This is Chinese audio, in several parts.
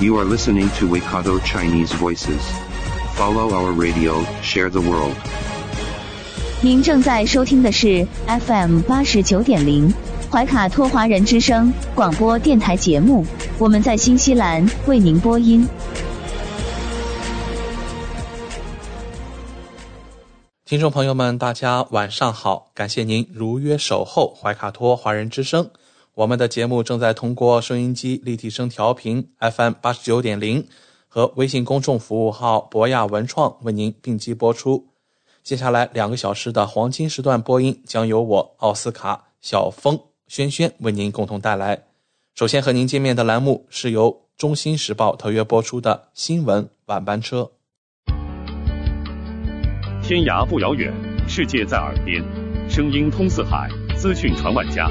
You are listening to Waikato Chinese Voices. Follow our radio, share the world. 您正在收听的是 FM 八十九点零怀卡托华人之声广播电台节目，我们在新西兰为您播音。听众朋友们，大家晚上好！感谢您如约守候怀卡托华人之声。我们的节目正在通过收音机立体声调频 FM 八十九点零和微信公众服务号博雅文创为您并机播出。接下来两个小时的黄金时段播音将由我奥斯卡、小峰、轩轩为您共同带来。首先和您见面的栏目是由《中新时报》特约播出的新闻晚班车。天涯不遥远，世界在耳边，声音通四海，资讯传万家。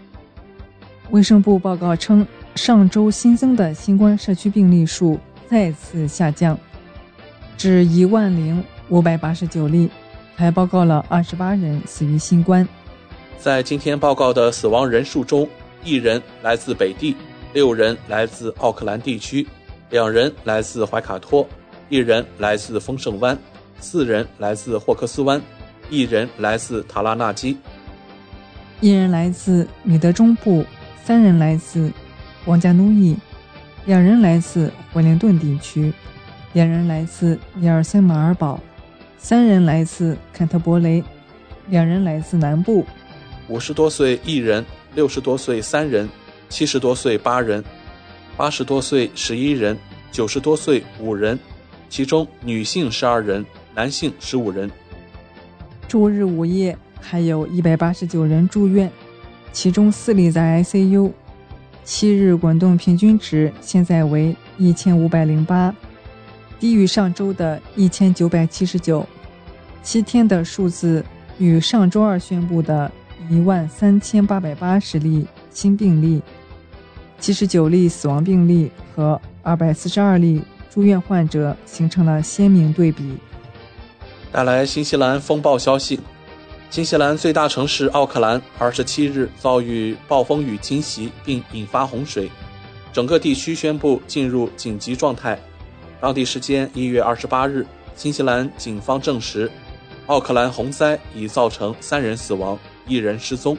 卫生部报告称，上周新增的新冠社区病例数再次下降，至一万零五百八十九例，还报告了二十八人死于新冠。在今天报告的死亡人数中，一人来自北地，六人来自奥克兰地区，两人来自怀卡托，一人来自丰盛湾，四人来自霍克斯湾，一人来自塔拉纳基，一人来自米德中部。三人来自王家奴伊，两人来自惠灵顿地区，两人来自尼尔森马尔堡，三人来自坎特伯雷，两人来自南部。五十多岁一人，六十多岁三人，七十多岁八人，八十多岁十一人，九十多岁五人，其中女性十二人，男性十五人。周日午夜还有一百八十九人住院。其中四例在 ICU，七日滚动平均值现在为一千五百零八，低于上周的一千九百七十九。七天的数字与上周二宣布的一万三千八百八十例新病例、七十九例死亡病例和二百四十二例住院患者形成了鲜明对比。带来新西兰风暴消息。新西兰最大城市奥克兰二十七日遭遇暴风雨侵袭，并引发洪水，整个地区宣布进入紧急状态。当地时间一月二十八日，新西兰警方证实，奥克兰洪灾已造成三人死亡，一人失踪。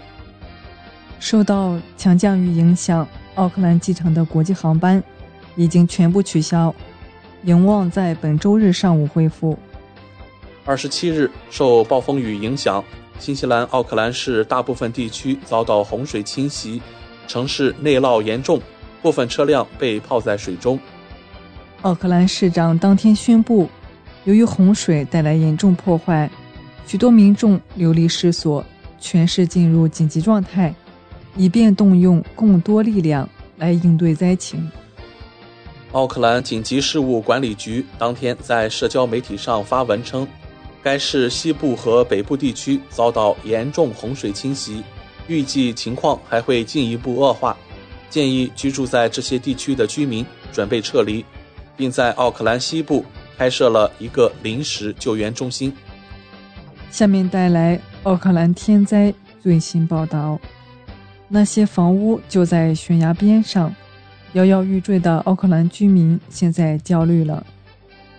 受到强降雨影响，奥克兰机场的国际航班已经全部取消，有望在本周日上午恢复。二十七日，受暴风雨影响。新西兰奥克兰市大部分地区遭到洪水侵袭，城市内涝严重，部分车辆被泡在水中。奥克兰市长当天宣布，由于洪水带来严重破坏，许多民众流离失所，全市进入紧急状态，以便动用更多力量来应对灾情。奥克兰紧急事务管理局当天在社交媒体上发文称。该市西部和北部地区遭到严重洪水侵袭，预计情况还会进一步恶化，建议居住在这些地区的居民准备撤离，并在奥克兰西部开设了一个临时救援中心。下面带来奥克兰天灾最新报道：那些房屋就在悬崖边上，摇摇欲坠的奥克兰居民现在焦虑了。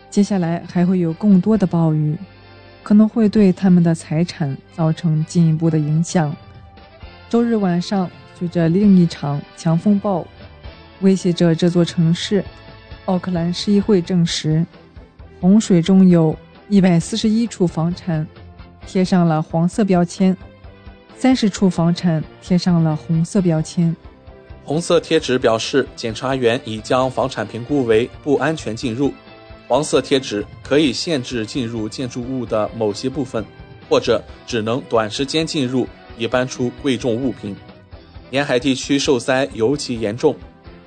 接下来还会有更多的暴雨。可能会对他们的财产造成进一步的影响。周日晚上，随着另一场强风暴威胁着这座城市，奥克兰市议会证实，洪水中有一百四十一处房产贴上了黄色标签，三十处房产贴上了红色标签。红色贴纸表示检察员已将房产评估为不安全进入，黄色贴纸可以限制进入建筑物的某些部分，或者只能短时间进入以搬出贵重物品。沿海地区受灾尤其严重。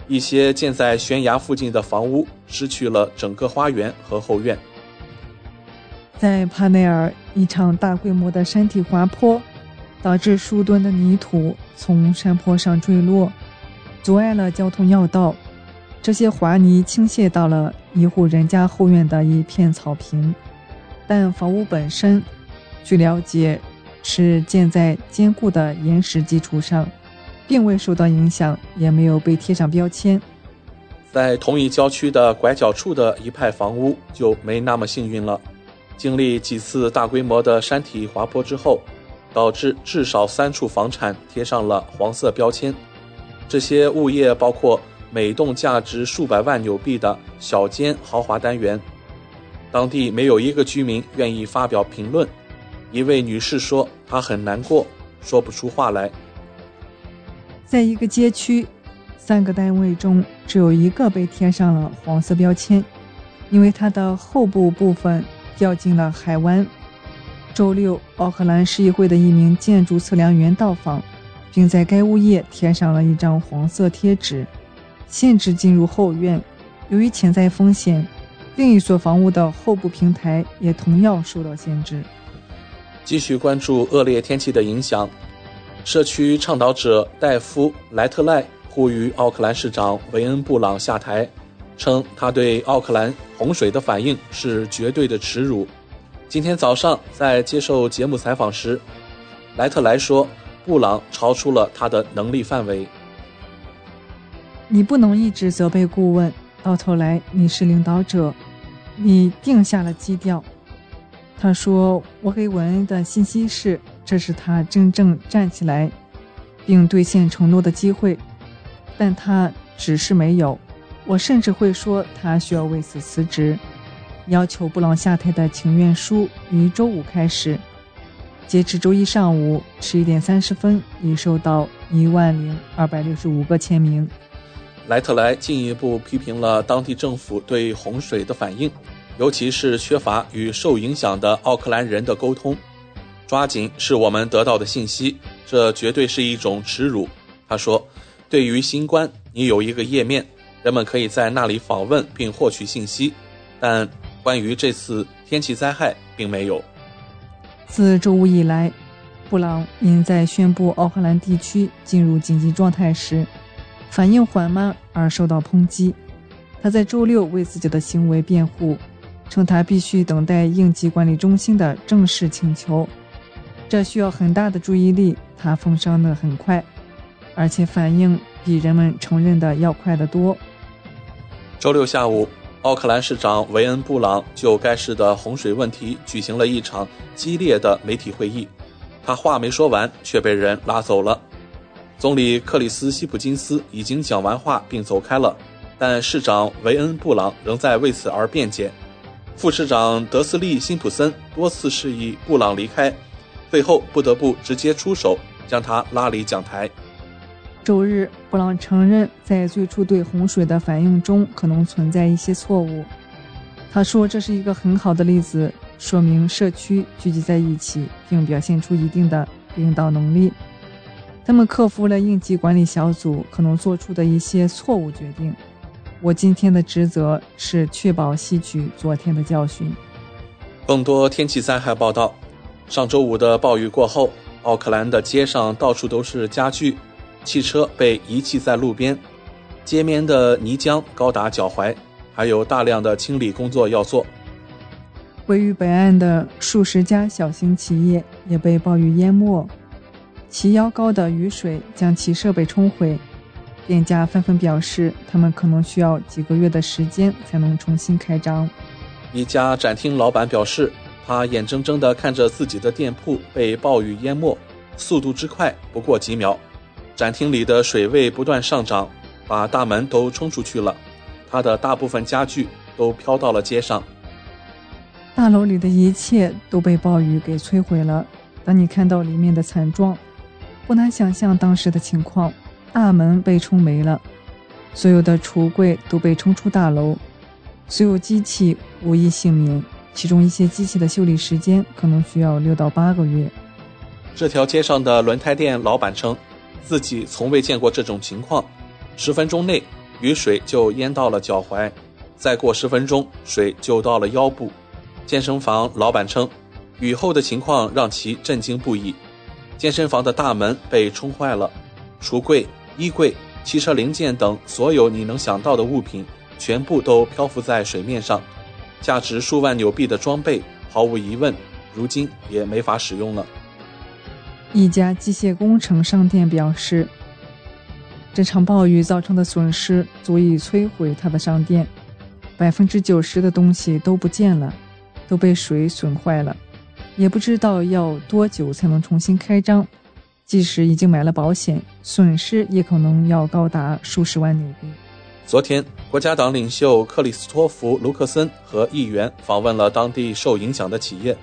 一些建在悬崖附近的房屋失去了整个花园和后院。在帕内尔，一场大规模的山体滑坡导致数吨的泥土从山坡上坠落，阻碍了交通要道。这些滑泥倾泻到了一户人家后院的一片草坪，但房屋本身，据了解，是建在坚固的岩石基础上。并未受到影响，也没有被贴上标签。在同一郊区的拐角处的一派房屋就没那么幸运了。经历几次大规模的山体滑坡之后，导致至少三处房产贴上了黄色标签。这些物业包括每栋价值数百万纽币的小间豪华单元。当地没有一个居民愿意发表评论。一位女士说：“她很难过，说不出话来。”在一个街区，三个单位中只有一个被贴上了黄色标签，因为它的后部部分掉进了海湾。周六，奥克兰市议会的一名建筑测量员到访，并在该物业贴上了一张黄色贴纸，限制进入后院。由于潜在风险，另一所房屋的后部平台也同样受到限制。继续关注恶劣天气的影响。社区倡导者戴夫·莱特赖呼吁奥克兰市长维恩·布朗下台，称他对奥克兰洪水的反应是绝对的耻辱。今天早上在接受节目采访时，莱特莱说：“布朗超出了他的能力范围。你不能一直责备顾问，到头来你是领导者，你定下了基调。”他说：“我给文恩的信息是。”这是他真正站起来并兑现承诺的机会，但他只是没有。我甚至会说他需要为此辞职。要求布朗下台的请愿书于周五开始，截至周一上午十一点三十分已收到一万零二百六十五个签名。莱特莱进一步批评了当地政府对洪水的反应，尤其是缺乏与受影响的奥克兰人的沟通。抓紧是我们得到的信息，这绝对是一种耻辱。他说：“对于新冠，你有一个页面，人们可以在那里访问并获取信息，但关于这次天气灾害，并没有。”自周五以来，布朗因在宣布奥克兰地区进入紧急状态时反应缓慢而受到抨击。他在周六为自己的行为辩护，称他必须等待应急管理中心的正式请求。这需要很大的注意力，他风伤的很快，而且反应比人们承认的要快得多。周六下午，奥克兰市长维恩·布朗就该市的洪水问题举行了一场激烈的媒体会议。他话没说完，却被人拉走了。总理克里斯·希普金斯已经讲完话并走开了，但市长维恩·布朗仍在为此而辩解。副市长德斯利·辛普森多次示意布朗离开。最后不得不直接出手，将他拉离讲台。周日，布朗承认在最初对洪水的反应中可能存在一些错误。他说：“这是一个很好的例子，说明社区聚集在一起，并表现出一定的领导能力。他们克服了应急管理小组可能做出的一些错误决定。我今天的职责是确保吸取昨天的教训。”更多天气灾害报道。上周五的暴雨过后，奥克兰的街上到处都是家具，汽车被遗弃在路边，街面的泥浆高达脚踝，还有大量的清理工作要做。位于北岸的数十家小型企业也被暴雨淹没，齐腰高的雨水将其设备冲毁，店家纷纷表示，他们可能需要几个月的时间才能重新开张。一家展厅老板表示。他眼睁睁地看着自己的店铺被暴雨淹没，速度之快不过几秒，展厅里的水位不断上涨，把大门都冲出去了。他的大部分家具都飘到了街上。大楼里的一切都被暴雨给摧毁了。当你看到里面的惨状，不难想象当时的情况：大门被冲没了，所有的橱柜都被冲出大楼，所有机器无一幸免。其中一些机器的修理时间可能需要六到八个月。这条街上的轮胎店老板称，自己从未见过这种情况：十分钟内雨水就淹到了脚踝，再过十分钟水就到了腰部。健身房老板称，雨后的情况让其震惊不已。健身房的大门被冲坏了，橱柜、衣柜、汽车零件等所有你能想到的物品，全部都漂浮在水面上。价值数万纽币的装备，毫无疑问，如今也没法使用了。一家机械工程商店表示，这场暴雨造成的损失足以摧毁他的商店，百分之九十的东西都不见了。都被水损坏了，也不知道要多久才能重新开张。即使已经买了保险，损失也可能要高达数十万纽币。昨天，国家党领袖克里斯托弗·卢克森和议员访问了当地受影响的企业。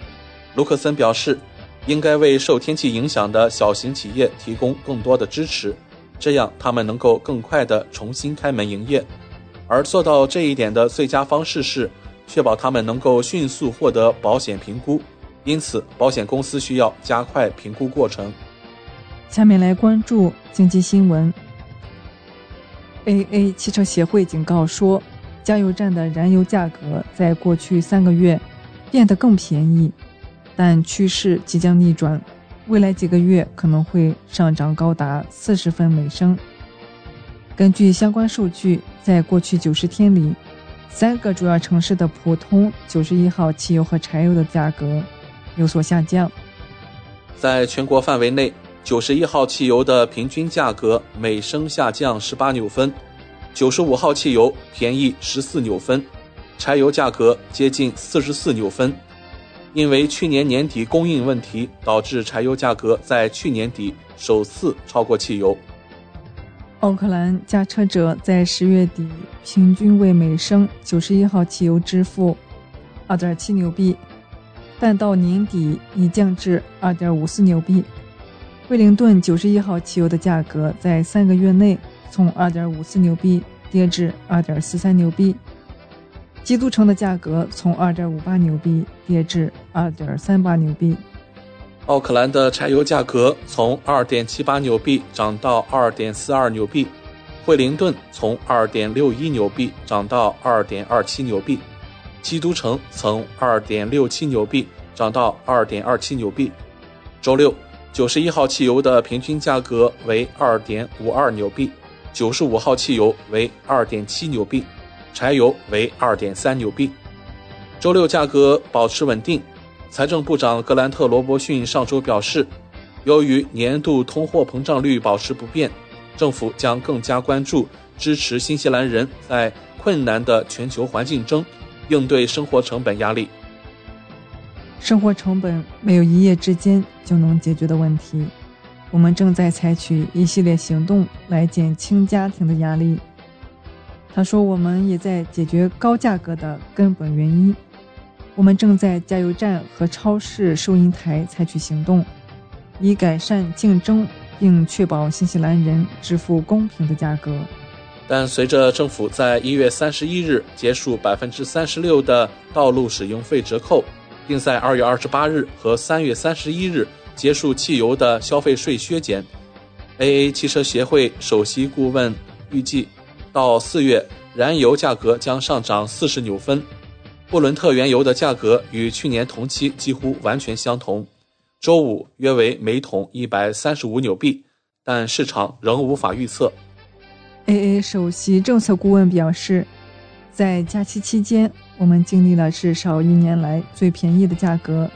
卢克森表示，应该为受天气影响的小型企业提供更多的支持，这样他们能够更快地重新开门营业。而做到这一点的最佳方式是。确保他们能够迅速获得保险评估，因此保险公司需要加快评估过程。下面来关注经济新闻。AA 汽车协会警告说，加油站的燃油价格在过去三个月变得更便宜，但趋势即将逆转，未来几个月可能会上涨高达四十分每升。根据相关数据，在过去九十天里。三个主要城市的普通九十一号汽油和柴油的价格有所下降。在全国范围内，九十一号汽油的平均价格每升下降十八纽分，九十五号汽油便宜十四纽分，柴油价格接近四十四纽分。因为去年年底供应问题，导致柴油价格在去年底首次超过汽油。奥克兰驾车者在十月底平均为每升九十一号汽油支付二点七纽币，但到年底已降至二点五四纽币。惠灵顿九十一号汽油的价格在三个月内从二点五四纽币跌至二点四三纽币，基督城的价格从二点五八纽币跌至二点三八纽币。奥克兰的柴油价格从二点七八纽币涨到二点四二纽币，惠灵顿从二点六一纽币涨到二点二七纽币，基督城从二点六七纽币涨到二点二七纽币。周六，九十一号汽油的平均价格为二点五二纽币，九十五号汽油为二点七纽币，柴油为二点三纽币。周六价格保持稳定。财政部长格兰特·罗伯逊上周表示，由于年度通货膨胀率保持不变，政府将更加关注支持新西兰人在困难的全球环境中应对生活成本压力。生活成本没有一夜之间就能解决的问题，我们正在采取一系列行动来减轻家庭的压力。他说，我们也在解决高价格的根本原因。我们正在加油站和超市收银台采取行动，以改善竞争并确保新西兰人支付公平的价格。但随着政府在一月三十一日结束百分之三十六的道路使用费折扣，并在二月二十八日和三月三十一日结束汽油的消费税削减，AA 汽车协会首席顾问预计，到四月燃油价格将上涨四十纽分。布伦特原油的价格与去年同期几乎完全相同，周五约为每桶一百三十五纽币，但市场仍无法预测。AA 首席政策顾问表示，在假期期间，我们经历了至少一年来最便宜的价格，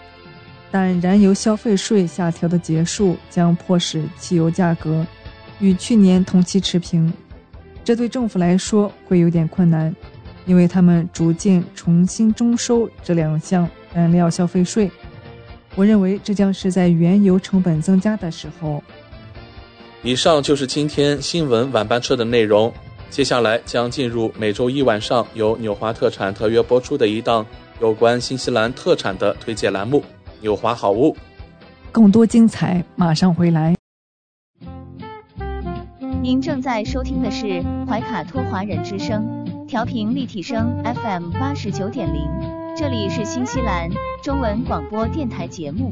但燃油消费税下调的结束将迫使汽油价格与去年同期持平，这对政府来说会有点困难。因为他们逐渐重新征收这两项燃料消费税，我认为这将是在原油成本增加的时候。以上就是今天新闻晚班车的内容，接下来将进入每周一晚上由纽华特产特约播出的一档有关新西兰特产的推介栏目《纽华好物》。更多精彩马上回来。您正在收听的是怀卡托华人之声，调频立体声 FM 八十九点零，这里是新西兰中文广播电台节目。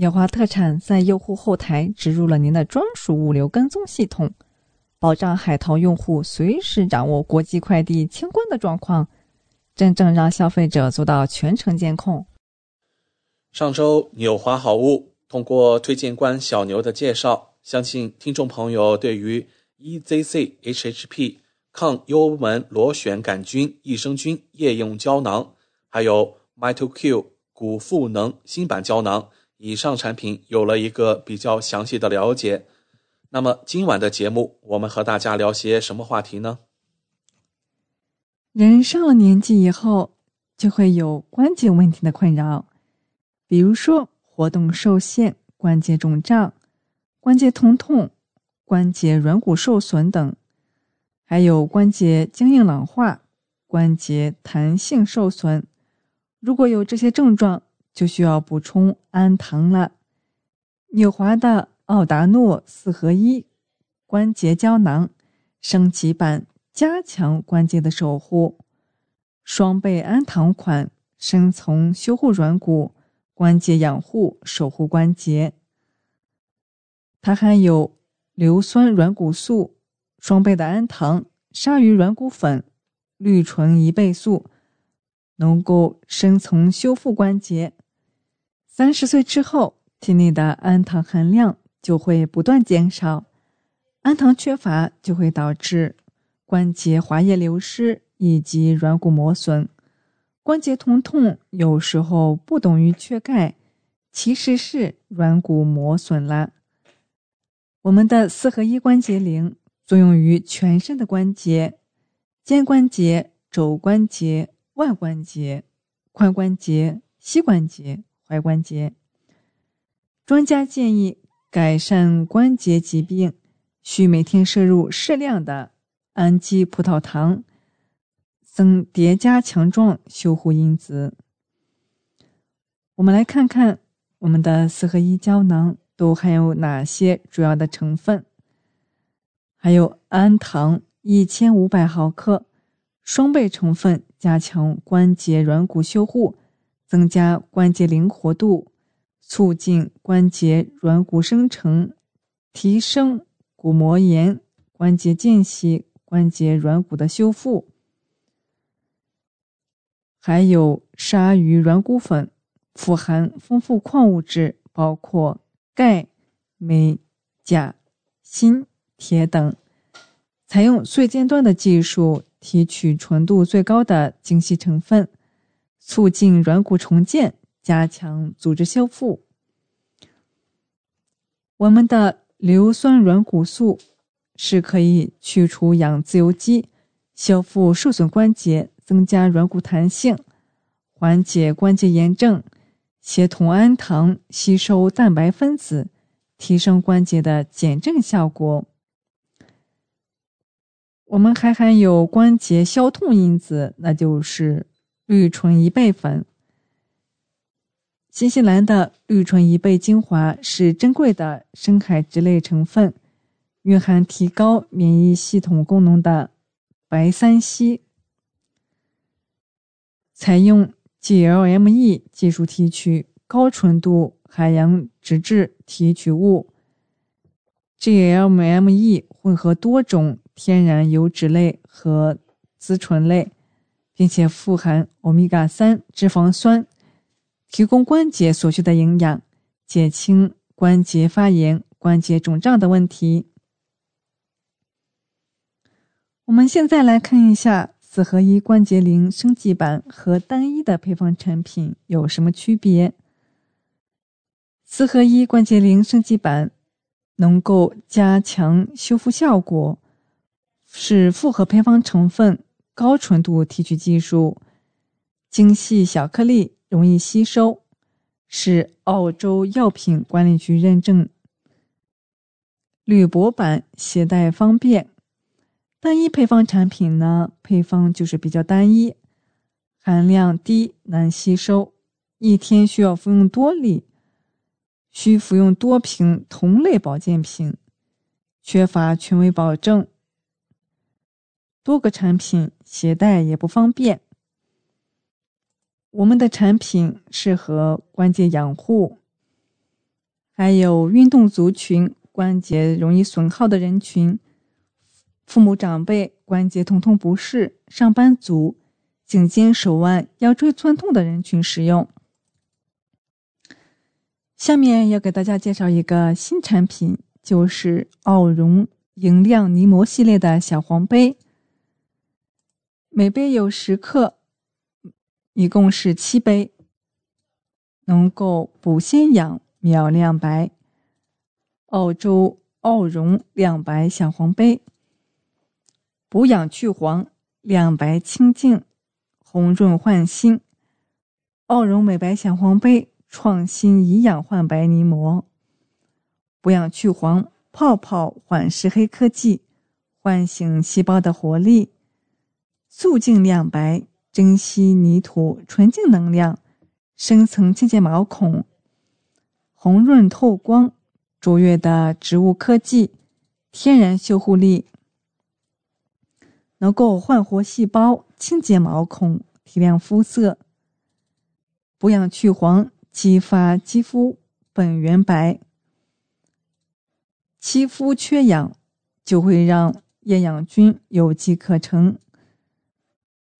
纽华特产在用户后台植入了您的专属物流跟踪系统，保障海淘用户随时掌握国际快递清关的状况，真正让消费者做到全程监控。上周纽华好物通过推荐官小牛的介绍，相信听众朋友对于 EZC HHP 抗幽门螺旋杆菌益生菌液用胶囊，还有 MitoQ 骨赋能新版胶囊。以上产品有了一个比较详细的了解，那么今晚的节目我们和大家聊些什么话题呢？人上了年纪以后，就会有关节问题的困扰，比如说活动受限、关节肿胀、关节疼痛、关节软骨受损等，还有关节僵硬老化、关节弹性受损。如果有这些症状，就需要补充氨糖了。纽华的奥达诺四合一关节胶囊升级版，加强关节的守护。双倍氨糖款生从修护软骨，关节养护，守护关节。它含有硫酸软骨素、双倍的氨糖、鲨鱼软骨粉、氯醇一倍素，能够生从修复关节。三十岁之后，体内的氨糖含量就会不断减少，氨糖缺乏就会导致关节滑液流失以及软骨磨损。关节疼痛有时候不等于缺钙，其实是软骨磨损了。我们的四合一关节灵作用于全身的关节：肩关节、肘关节、腕关节、髋关节、膝关节、踝关节。专家建议，改善关节疾病需每天摄入适量的氨基葡萄糖，增叠加强壮修护因子。我们来看看我们的四合一胶囊。都含有哪些主要的成分？还有氨糖一千五百毫克，双倍成分，加强关节软骨修护，增加关节灵活度，促进关节软骨生成，提升骨膜炎、关节间隙、关节软骨的修复。还有鲨鱼软骨粉，富含丰富矿物质，包括。钙、镁、钾、锌、铁等，采用最尖端的技术提取纯度最高的精细成分，促进软骨重建，加强组织修复。我们的硫酸软骨素是可以去除氧自由基，修复受损关节，增加软骨弹性，缓解关节炎症。协同氨糖吸收蛋白分子，提升关节的减震效果。我们还含有关节消痛因子，那就是绿醇一倍粉。新西兰的绿醇一倍精华是珍贵的深海质类成分，蕴含提高免疫系统功能的白三烯，采用。GLME 技术提取高纯度海洋脂质提取物，GLME 混合多种天然油脂类和甾醇类，并且富含欧米伽三脂肪酸，提供关节所需的营养，减轻关节发炎、关节肿胀的问题。我们现在来看一下。四合一关节灵升级版和单一的配方产品有什么区别？四合一关节灵升级版能够加强修复效果，是复合配方成分、高纯度提取技术、精细小颗粒、容易吸收，是澳洲药品管理局认证。铝箔版携带方便。单一配方产品呢，配方就是比较单一，含量低，难吸收，一天需要服用多粒，需服用多瓶同类保健品，缺乏权威保证，多个产品携带也不方便。我们的产品适合关节养护，还有运动族群、关节容易损耗的人群。父母长辈关节疼痛不适、上班族、颈肩手腕腰椎酸痛的人群使用。下面要给大家介绍一个新产品，就是奥绒莹亮泥膜系列的小黄杯，每杯有十克，一共是七杯，能够补鲜养、秒亮白。澳洲澳绒亮白小黄杯。补养去黄，亮白清净，红润焕新。澳绒美白小黄杯创新以氧焕白泥膜，补养去黄，泡泡缓释黑科技，唤醒细胞的活力，素净亮白，珍惜泥土纯净能量，深层清洁毛孔，红润透光，卓越的植物科技，天然修护力。能够焕活细胞、清洁毛孔、提亮肤色。补养去黄，激发肌肤本源白。肌肤缺氧，就会让厌氧菌有机可乘。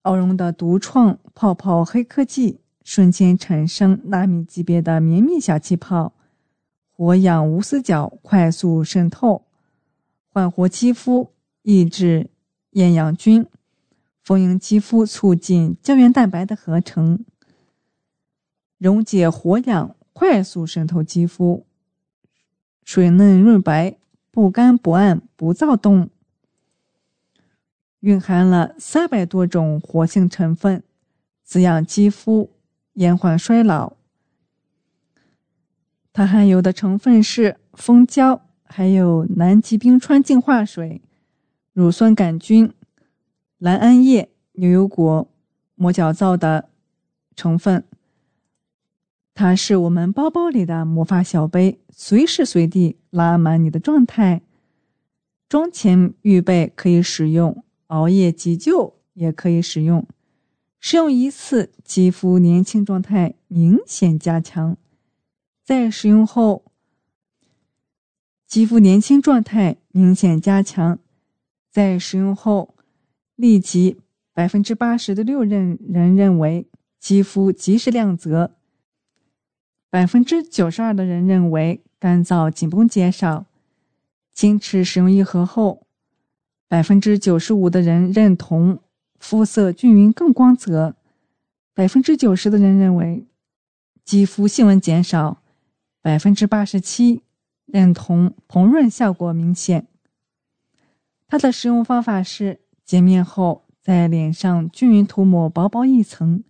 奥绒的独创泡泡黑科技，瞬间产生纳米级别的绵密小气泡，活氧无死角，快速渗透，焕活肌肤，抑制厌氧菌，丰盈肌肤，促进胶原蛋白的合成，溶解活氧，快速渗透肌肤，水嫩润白，不干不暗，不躁动。蕴含了三百多种活性成分，滋养肌肤，延缓衰老。它含有的成分是蜂胶，还有南极冰川净化水、乳酸杆菌、蓝桉叶、牛油果、磨角皂的成分。它是我们包包里的魔法小杯，随时随地拉满你的状态，妆前预备可以使用。熬夜急救也可以使用，使用一次，肌肤年轻状态明显加强。在使用后，肌肤年轻状态明显加强。在使用后，立即百分之八十的六任人认为肌肤及时亮泽，百分之九十二的人认为干燥紧绷减少。坚持使用一盒后。百分之九十五的人认同肤色均匀更光泽，百分之九十的人认为肌肤细纹减少，百分之八十七认同膨润效果明显。它的使用方法是：洁面后在脸上均匀涂抹薄薄一层，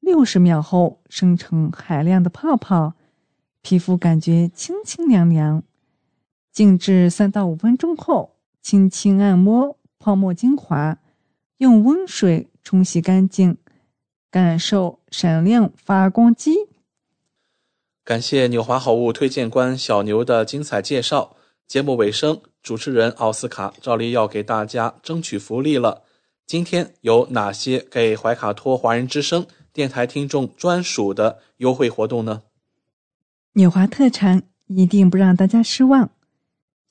六十秒后生成海量的泡泡，皮肤感觉清清凉凉。静置三到五分钟后。轻轻按摩泡沫精华，用温水冲洗干净，感受闪亮发光肌。感谢纽华好物推荐官小牛的精彩介绍。节目尾声，主持人奥斯卡照例要给大家争取福利了。今天有哪些给怀卡托华人之声电台听众专属的优惠活动呢？纽华特产一定不让大家失望。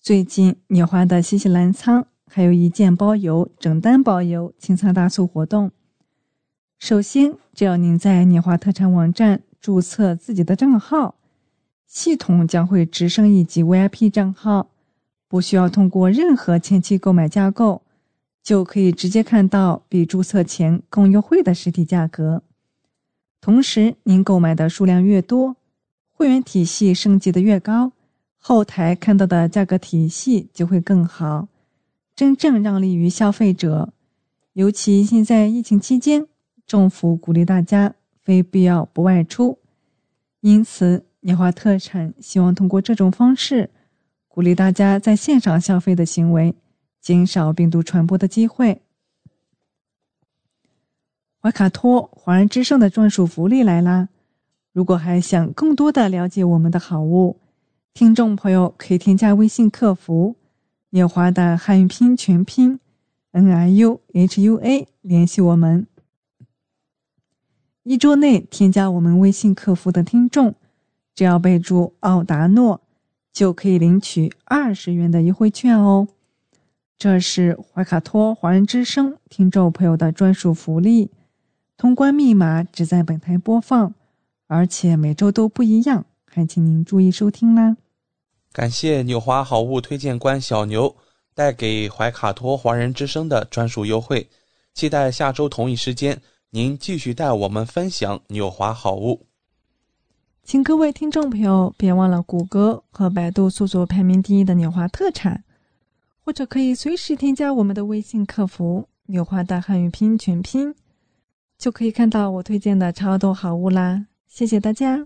最近，纽华的新西兰仓还有一件包邮、整单包邮清仓大促活动。首先，只要您在纽华特产网站注册自己的账号，系统将会直升一级 VIP 账号，不需要通过任何前期购买架构，就可以直接看到比注册前更优惠的实体价格。同时，您购买的数量越多，会员体系升级的越高。后台看到的价格体系就会更好，真正让利于消费者。尤其现在疫情期间，政府鼓励大家非必要不外出，因此年华特产希望通过这种方式，鼓励大家在线上消费的行为，减少病毒传播的机会。怀卡托华人之声的专属福利来啦！如果还想更多的了解我们的好物。听众朋友可以添加微信客服“夜华”的汉语拼音全拼 “n i u h u a” 联系我们。一周内添加我们微信客服的听众，只要备注“奥达诺”，就可以领取二十元的优惠券哦。这是怀卡托华人之声听众朋友的专属福利，通关密码只在本台播放，而且每周都不一样，还请您注意收听啦。感谢纽华好物推荐官小牛带给怀卡托华人之声的专属优惠，期待下周同一时间您继续带我们分享纽华好物。请各位听众朋友别忘了谷歌和百度搜索排名第一的纽华特产，或者可以随时添加我们的微信客服“纽华的汉语拼音全拼”，就可以看到我推荐的超多好物啦！谢谢大家。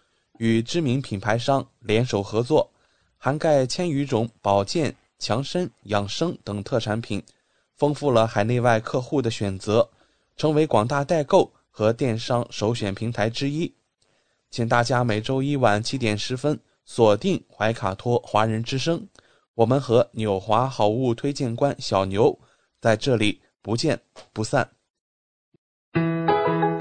与知名品牌商联手合作，涵盖千余种保健、强身、养生等特产品，丰富了海内外客户的选择，成为广大代购和电商首选平台之一。请大家每周一晚七点十分锁定怀卡托华人之声，我们和纽华好物推荐官小牛在这里不见不散。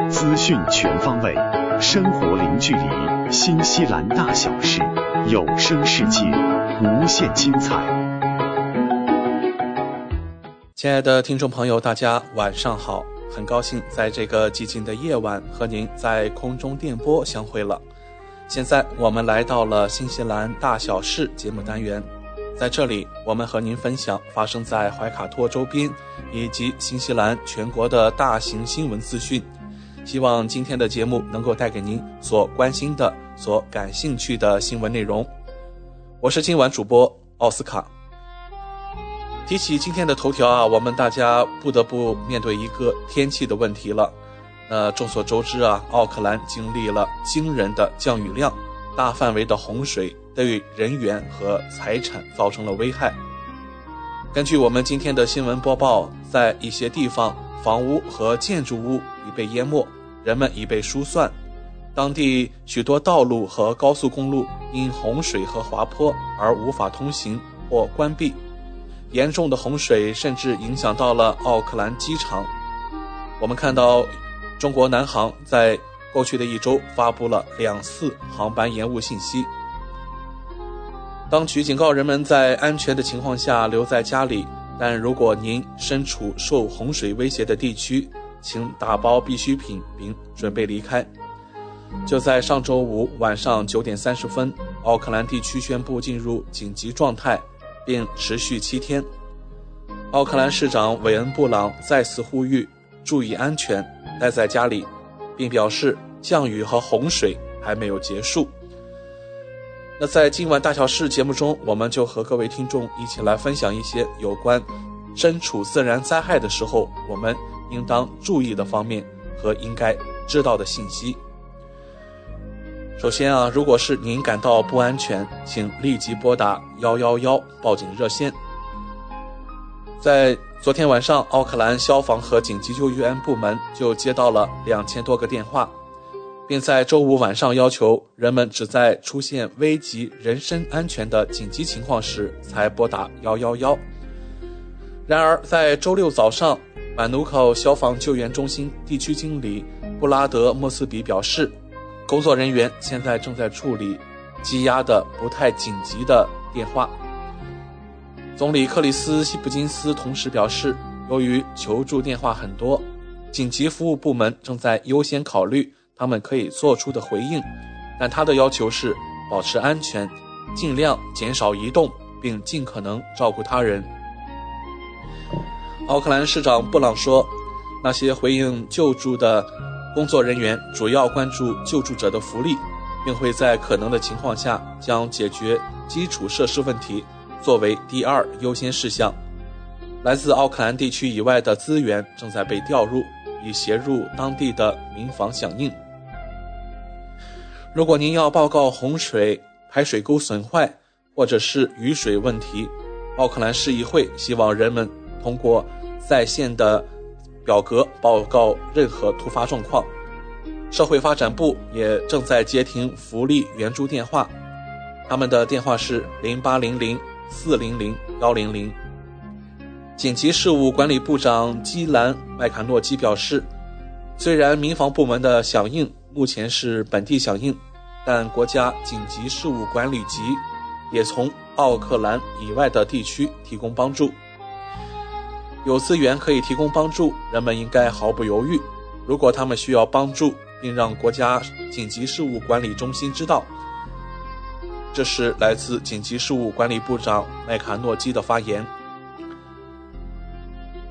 资讯全方位，生活零距离，新西兰大小事，有声世界，无限精彩。亲爱的听众朋友，大家晚上好，很高兴在这个寂静的夜晚和您在空中电波相会了。现在我们来到了新西兰大小事节目单元，在这里我们和您分享发生在怀卡托周边以及新西兰全国的大型新闻资讯。希望今天的节目能够带给您所关心的、所感兴趣的新闻内容。我是今晚主播奥斯卡。提起今天的头条啊，我们大家不得不面对一个天气的问题了。呃，众所周知啊，奥克兰经历了惊人的降雨量，大范围的洪水对人员和财产造成了危害。根据我们今天的新闻播报，在一些地方，房屋和建筑物已被淹没，人们已被疏散。当地许多道路和高速公路因洪水和滑坡而无法通行或关闭。严重的洪水甚至影响到了奥克兰机场。我们看到，中国南航在过去的一周发布了两次航班延误信息。当局警告人们在安全的情况下留在家里，但如果您身处受洪水威胁的地区，请打包必需品并准备离开。就在上周五晚上九点三十分，奥克兰地区宣布进入紧急状态，并持续七天。奥克兰市长韦恩·布朗再次呼吁注意安全，待在家里，并表示降雨和洪水还没有结束。那在今晚大小事节目中，我们就和各位听众一起来分享一些有关身处自然灾害的时候我们应当注意的方面和应该知道的信息。首先啊，如果是您感到不安全，请立即拨打幺幺幺报警热线。在昨天晚上，奥克兰消防和紧急救援部门就接到了两千多个电话，并在周五晚上要求人们只在出现危及人身安全的紧急情况时才拨打幺幺幺。然而，在周六早上，满努考消防救援中心地区经理布拉德·莫斯比表示。工作人员现在正在处理积压的不太紧急的电话。总理克里斯·希普金斯同时表示，由于求助电话很多，紧急服务部门正在优先考虑他们可以做出的回应，但他的要求是保持安全，尽量减少移动，并尽可能照顾他人。奥克兰市长布朗说：“那些回应救助的。”工作人员主要关注救助者的福利，并会在可能的情况下将解决基础设施问题作为第二优先事项。来自奥克兰地区以外的资源正在被调入，以协助当地的民防响应。如果您要报告洪水、排水沟损坏或者是雨水问题，奥克兰市议会希望人们通过在线的。表格报告任何突发状况，社会发展部也正在接听福利援助电话，他们的电话是零八零零四零零幺零零。紧急事务管理部长基兰麦卡诺基表示，虽然民防部门的响应目前是本地响应，但国家紧急事务管理局也从奥克兰以外的地区提供帮助。有资源可以提供帮助，人们应该毫不犹豫。如果他们需要帮助，并让国家紧急事务管理中心知道。这是来自紧急事务管理部长麦卡诺基的发言。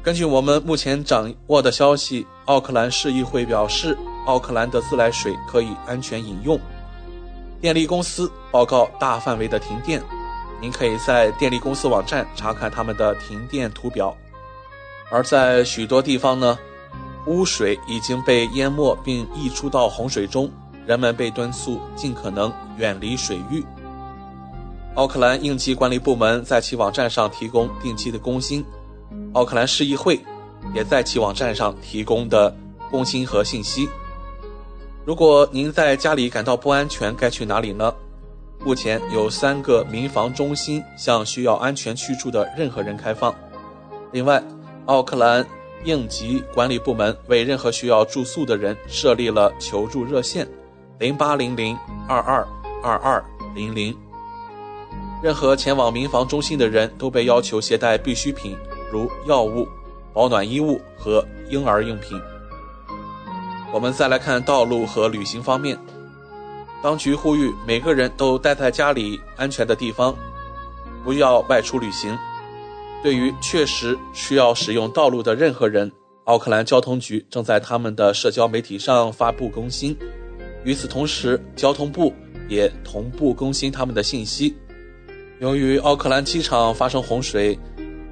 根据我们目前掌握的消息，奥克兰市议会表示，奥克兰的自来水可以安全饮用。电力公司报告大范围的停电，您可以在电力公司网站查看他们的停电图表。而在许多地方呢，污水已经被淹没并溢出到洪水中，人们被敦促尽可能远离水域。奥克兰应急管理部门在其网站上提供定期的更新，奥克兰市议会也在其网站上提供的更新和信息。如果您在家里感到不安全，该去哪里呢？目前有三个民防中心向需要安全居住的任何人开放。另外，奥克兰应急管理部门为任何需要住宿的人设立了求助热线：零八零零二二二二零零。任何前往民防中心的人都被要求携带必需品，如药物、保暖衣物和婴儿用品。我们再来看道路和旅行方面，当局呼吁每个人都待在家里安全的地方，不要外出旅行。对于确实需要使用道路的任何人，奥克兰交通局正在他们的社交媒体上发布更新。与此同时，交通部也同步更新他们的信息。由于奥克兰机场发生洪水，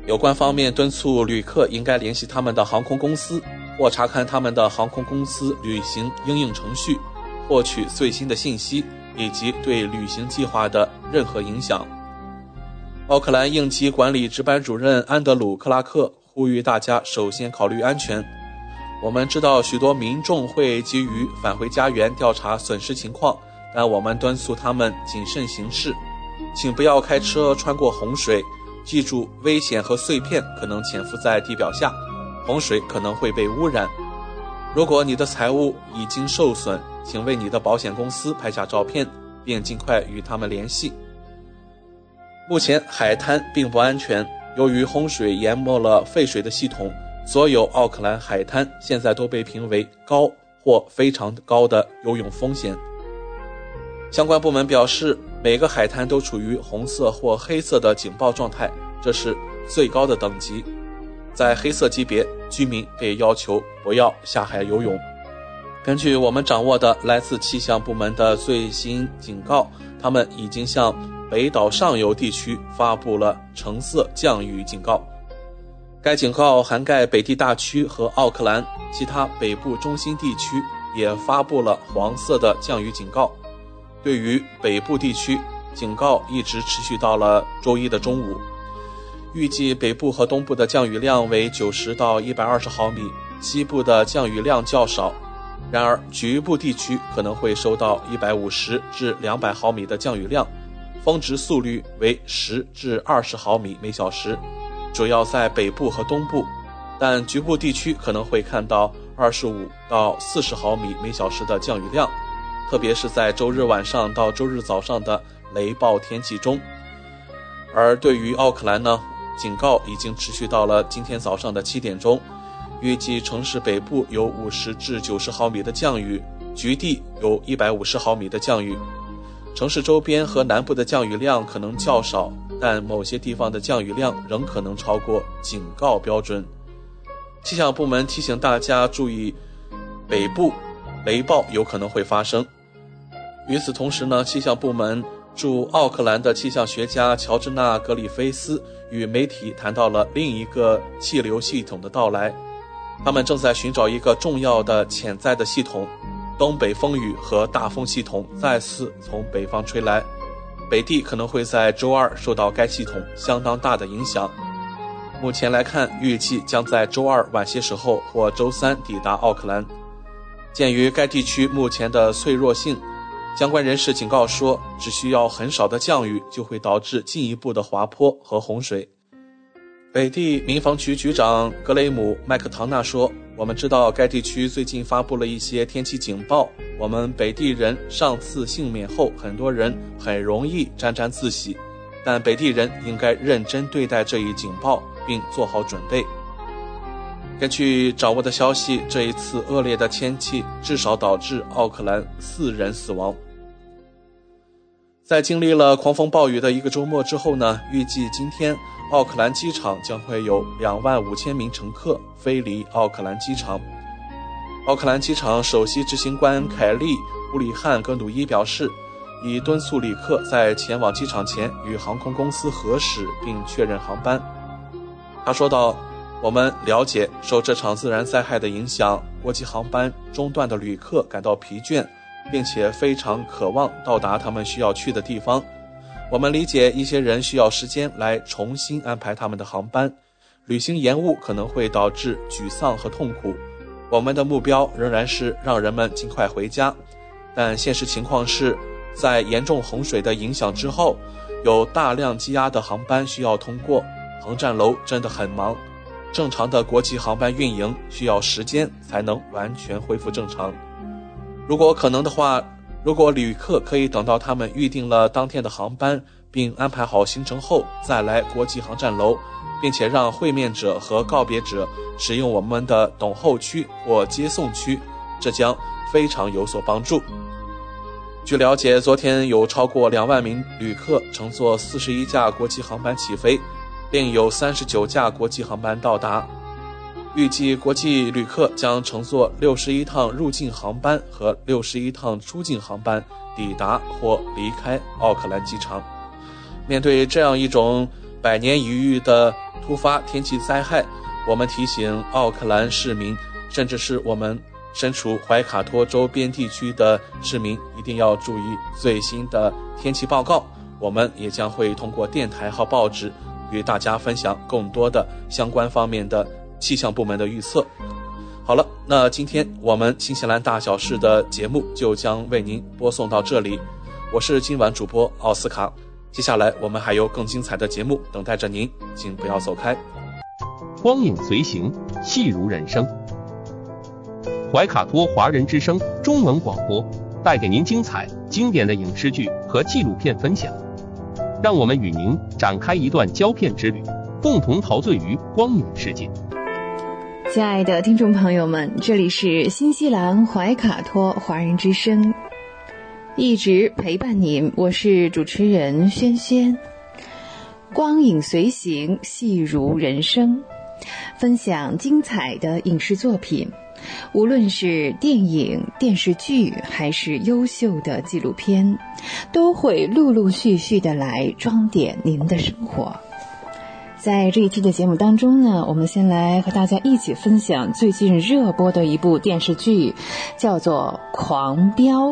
有关方面敦促旅客应该联系他们的航空公司，或查看他们的航空公司旅行应用程序，获取最新的信息以及对旅行计划的任何影响。奥克兰应急管理值班主任安德鲁·克拉克呼吁大家首先考虑安全。我们知道许多民众会急于返回家园调查损失情况，但我们敦促他们谨慎行事。请不要开车穿过洪水，记住，危险和碎片可能潜伏在地表下，洪水可能会被污染。如果你的财物已经受损，请为你的保险公司拍下照片，并尽快与他们联系。目前海滩并不安全，由于洪水淹没了废水的系统，所有奥克兰海滩现在都被评为高或非常高的游泳风险。相关部门表示。每个海滩都处于红色或黑色的警报状态，这是最高的等级。在黑色级别，居民被要求不要下海游泳。根据我们掌握的来自气象部门的最新警告，他们已经向北岛上游地区发布了橙色降雨警告。该警告涵盖北地大区和奥克兰，其他北部中心地区也发布了黄色的降雨警告。对于北部地区，警告一直持续到了周一的中午。预计北部和东部的降雨量为九十到一百二十毫米，西部的降雨量较少。然而，局部地区可能会收到一百五十至两百毫米的降雨量，峰值速率为十至二十毫米每小时，主要在北部和东部。但局部地区可能会看到二十五到四十毫米每小时的降雨量。特别是在周日晚上到周日早上的雷暴天气中，而对于奥克兰呢，警告已经持续到了今天早上的七点钟。预计城市北部有五十至九十毫米的降雨，局地有一百五十毫米的降雨。城市周边和南部的降雨量可能较少，但某些地方的降雨量仍可能超过警告标准。气象部门提醒大家注意，北部雷暴有可能会发生。与此同时呢，气象部门驻奥克兰的气象学家乔治纳·格里菲斯与媒体谈到了另一个气流系统的到来。他们正在寻找一个重要的潜在的系统，东北风雨和大风系统再次从北方吹来，北地可能会在周二受到该系统相当大的影响。目前来看，预计将在周二晚些时候或周三抵达奥克兰。鉴于该地区目前的脆弱性。相关人士警告说，只需要很少的降雨就会导致进一步的滑坡和洪水。北地民防局局长格雷姆·麦克唐纳说：“我们知道该地区最近发布了一些天气警报。我们北地人上次幸免后，很多人很容易沾沾自喜，但北地人应该认真对待这一警报，并做好准备。”根据掌握的消息，这一次恶劣的天气至少导致奥克兰四人死亡。在经历了狂风暴雨的一个周末之后呢，预计今天奥克兰机场将会有两万五千名乘客飞离奥克兰机场。奥克兰机场首席执行官凯利·布里汉格努伊表示，已敦促旅客在前往机场前与航空公司核实并确认航班。他说道：“我们了解，受这场自然灾害的影响，国际航班中断的旅客感到疲倦，并且非常渴望到达他们需要去的地方。我们理解，一些人需要时间来重新安排他们的航班，旅行延误可能会导致沮丧和痛苦。我们的目标仍然是让人们尽快回家，但现实情况是，在严重洪水的影响之后，有大量积压的航班需要通过，航站楼真的很忙。正常的国际航班运营需要时间才能完全恢复正常。如果可能的话，如果旅客可以等到他们预定了当天的航班，并安排好行程后再来国际航站楼，并且让会面者和告别者使用我们的等候区或接送区，这将非常有所帮助。据了解，昨天有超过两万名旅客乘坐四十一架国际航班起飞。另有三十九架国际航班到达，预计国际旅客将乘坐六十一趟入境航班和六十一趟出境航班抵达或离开奥克兰机场。面对这样一种百年一遇的突发天气灾害，我们提醒奥克兰市民，甚至是我们身处怀卡托周边地区的市民，一定要注意最新的天气报告。我们也将会通过电台和报纸。与大家分享更多的相关方面的气象部门的预测。好了，那今天我们新西兰大小事的节目就将为您播送到这里。我是今晚主播奥斯卡，接下来我们还有更精彩的节目等待着您，请不要走开。光影随行，戏如人生。怀卡托华人之声中文广播带给您精彩经典的影视剧和纪录片分享。让我们与您展开一段胶片之旅，共同陶醉于光影世界。亲爱的听众朋友们，这里是新西兰怀卡托华人之声，一直陪伴您，我是主持人轩轩。光影随行，戏如人生，分享精彩的影视作品。无论是电影、电视剧，还是优秀的纪录片，都会陆陆续续的来装点您的生活。在这一期的节目当中呢，我们先来和大家一起分享最近热播的一部电视剧，叫做《狂飙》。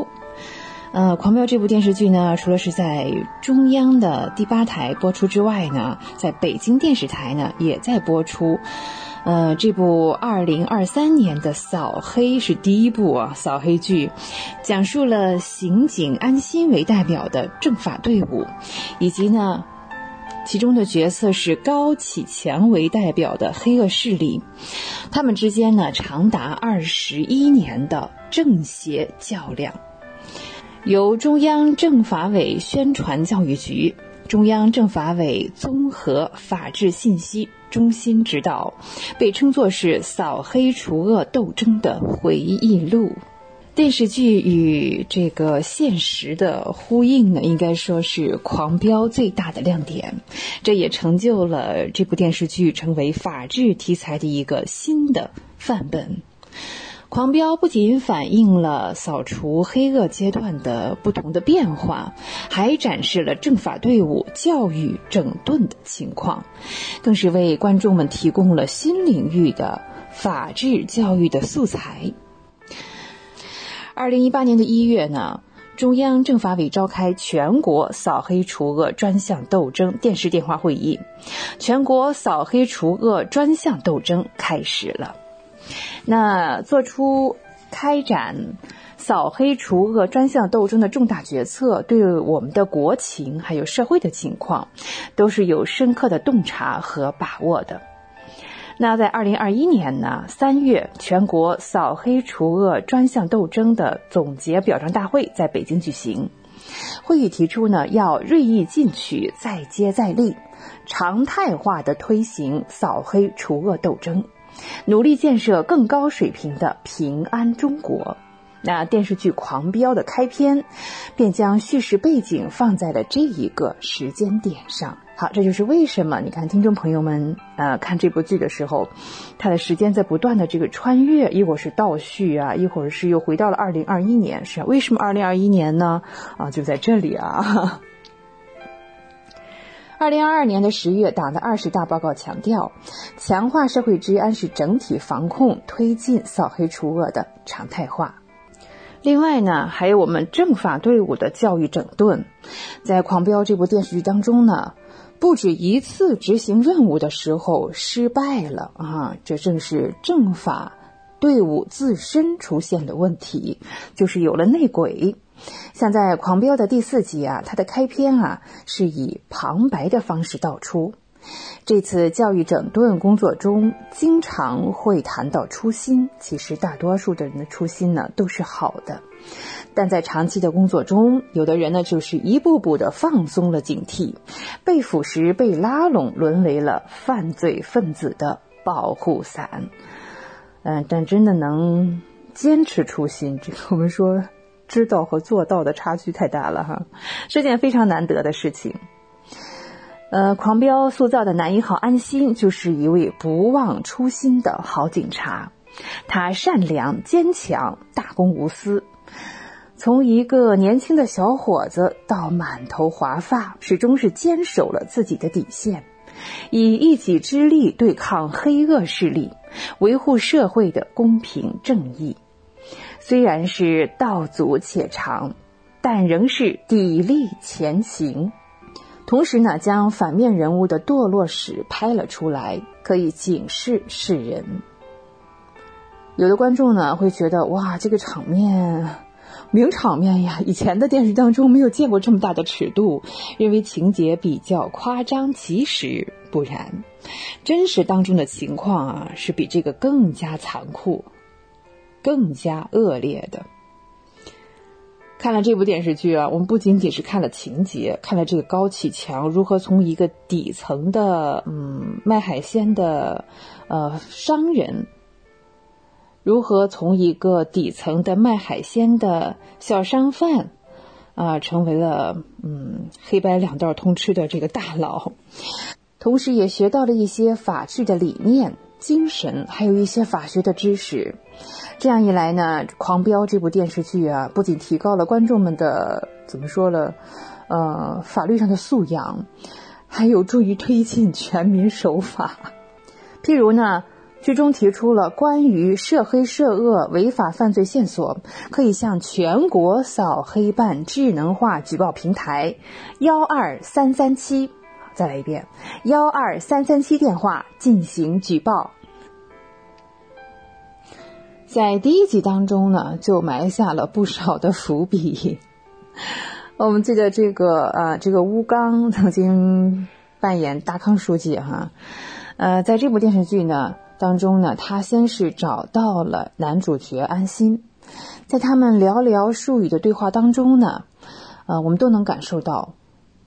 呃，《狂飙》这部电视剧呢，除了是在中央的第八台播出之外呢，在北京电视台呢也在播出。呃，这部二零二三年的扫黑是第一部啊，扫黑剧，讲述了刑警安心为代表的政法队伍，以及呢，其中的角色是高启强为代表的黑恶势力，他们之间呢长达二十一年的正邪较量，由中央政法委宣传教育局、中央政法委综合法治信息。中心指导，被称作是扫黑除恶斗争的回忆录。电视剧与这个现实的呼应呢，应该说是《狂飙》最大的亮点。这也成就了这部电视剧成为法治题材的一个新的范本。狂飙不仅反映了扫除黑恶阶段的不同的变化，还展示了政法队伍教育整顿的情况，更是为观众们提供了新领域的法治教育的素材。二零一八年的一月呢，中央政法委召开全国扫黑除恶专项斗争电视电话会议，全国扫黑除恶专项斗争开始了。那做出开展扫黑除恶专项斗争的重大决策，对我们的国情还有社会的情况，都是有深刻的洞察和把握的。那在二零二一年呢，三月全国扫黑除恶专项斗争的总结表彰大会在北京举行，会议提出呢，要锐意进取，再接再厉，常态化的推行扫黑除恶斗争。努力建设更高水平的平安中国。那电视剧《狂飙》的开篇，便将叙事背景放在了这一个时间点上。好，这就是为什么你看，听众朋友们，呃，看这部剧的时候，它的时间在不断的这个穿越，一会儿是倒叙啊，一会儿是又回到了二零二一年，是为什么二零二一年呢？啊，就在这里啊。二零二二年的十月，党的二十大报告强调，强化社会治安是整体防控、推进扫黑除恶的常态化。另外呢，还有我们政法队伍的教育整顿，在《狂飙》这部电视剧当中呢，不止一次执行任务的时候失败了啊！这正是政法队伍自身出现的问题，就是有了内鬼。像在《狂飙》的第四集啊，它的开篇啊是以旁白的方式道出。这次教育整顿工作中，经常会谈到初心。其实大多数的人的初心呢都是好的，但在长期的工作中，有的人呢就是一步步的放松了警惕，被腐蚀、被拉拢，沦为了犯罪分子的保护伞。嗯，但真的能坚持初心，这个 我们说。知道和做到的差距太大了哈，是件非常难得的事情。呃，狂飙塑造的男一号安心就是一位不忘初心的好警察，他善良坚强，大公无私。从一个年轻的小伙子到满头华发，始终是坚守了自己的底线，以一己之力对抗黑恶势力，维护社会的公平正义。虽然是道阻且长，但仍是砥砺前行。同时呢，将反面人物的堕落史拍了出来，可以警示世人。有的观众呢会觉得，哇，这个场面，名场面呀！以前的电视当中没有见过这么大的尺度，认为情节比较夸张。其实不然，真实当中的情况啊，是比这个更加残酷。更加恶劣的。看了这部电视剧啊，我们不仅仅是看了情节，看了这个高启强如何从一个底层的嗯卖海鲜的呃商人，如何从一个底层的卖海鲜的小商贩啊，成为了嗯黑白两道通吃的这个大佬，同时也学到了一些法治的理念、精神，还有一些法学的知识。这样一来呢，《狂飙》这部电视剧啊，不仅提高了观众们的怎么说了，呃，法律上的素养，还有助于推进全民守法。譬如呢，剧中提出了关于涉黑涉恶违法犯罪线索，可以向全国扫黑办智能化举报平台幺二三三七，再来一遍幺二三三七电话进行举报。在第一集当中呢，就埋下了不少的伏笔。我们记得这个呃，这个乌刚曾经扮演大康书记哈，呃，在这部电视剧呢当中呢，他先是找到了男主角安心，在他们寥寥数语的对话当中呢，呃，我们都能感受到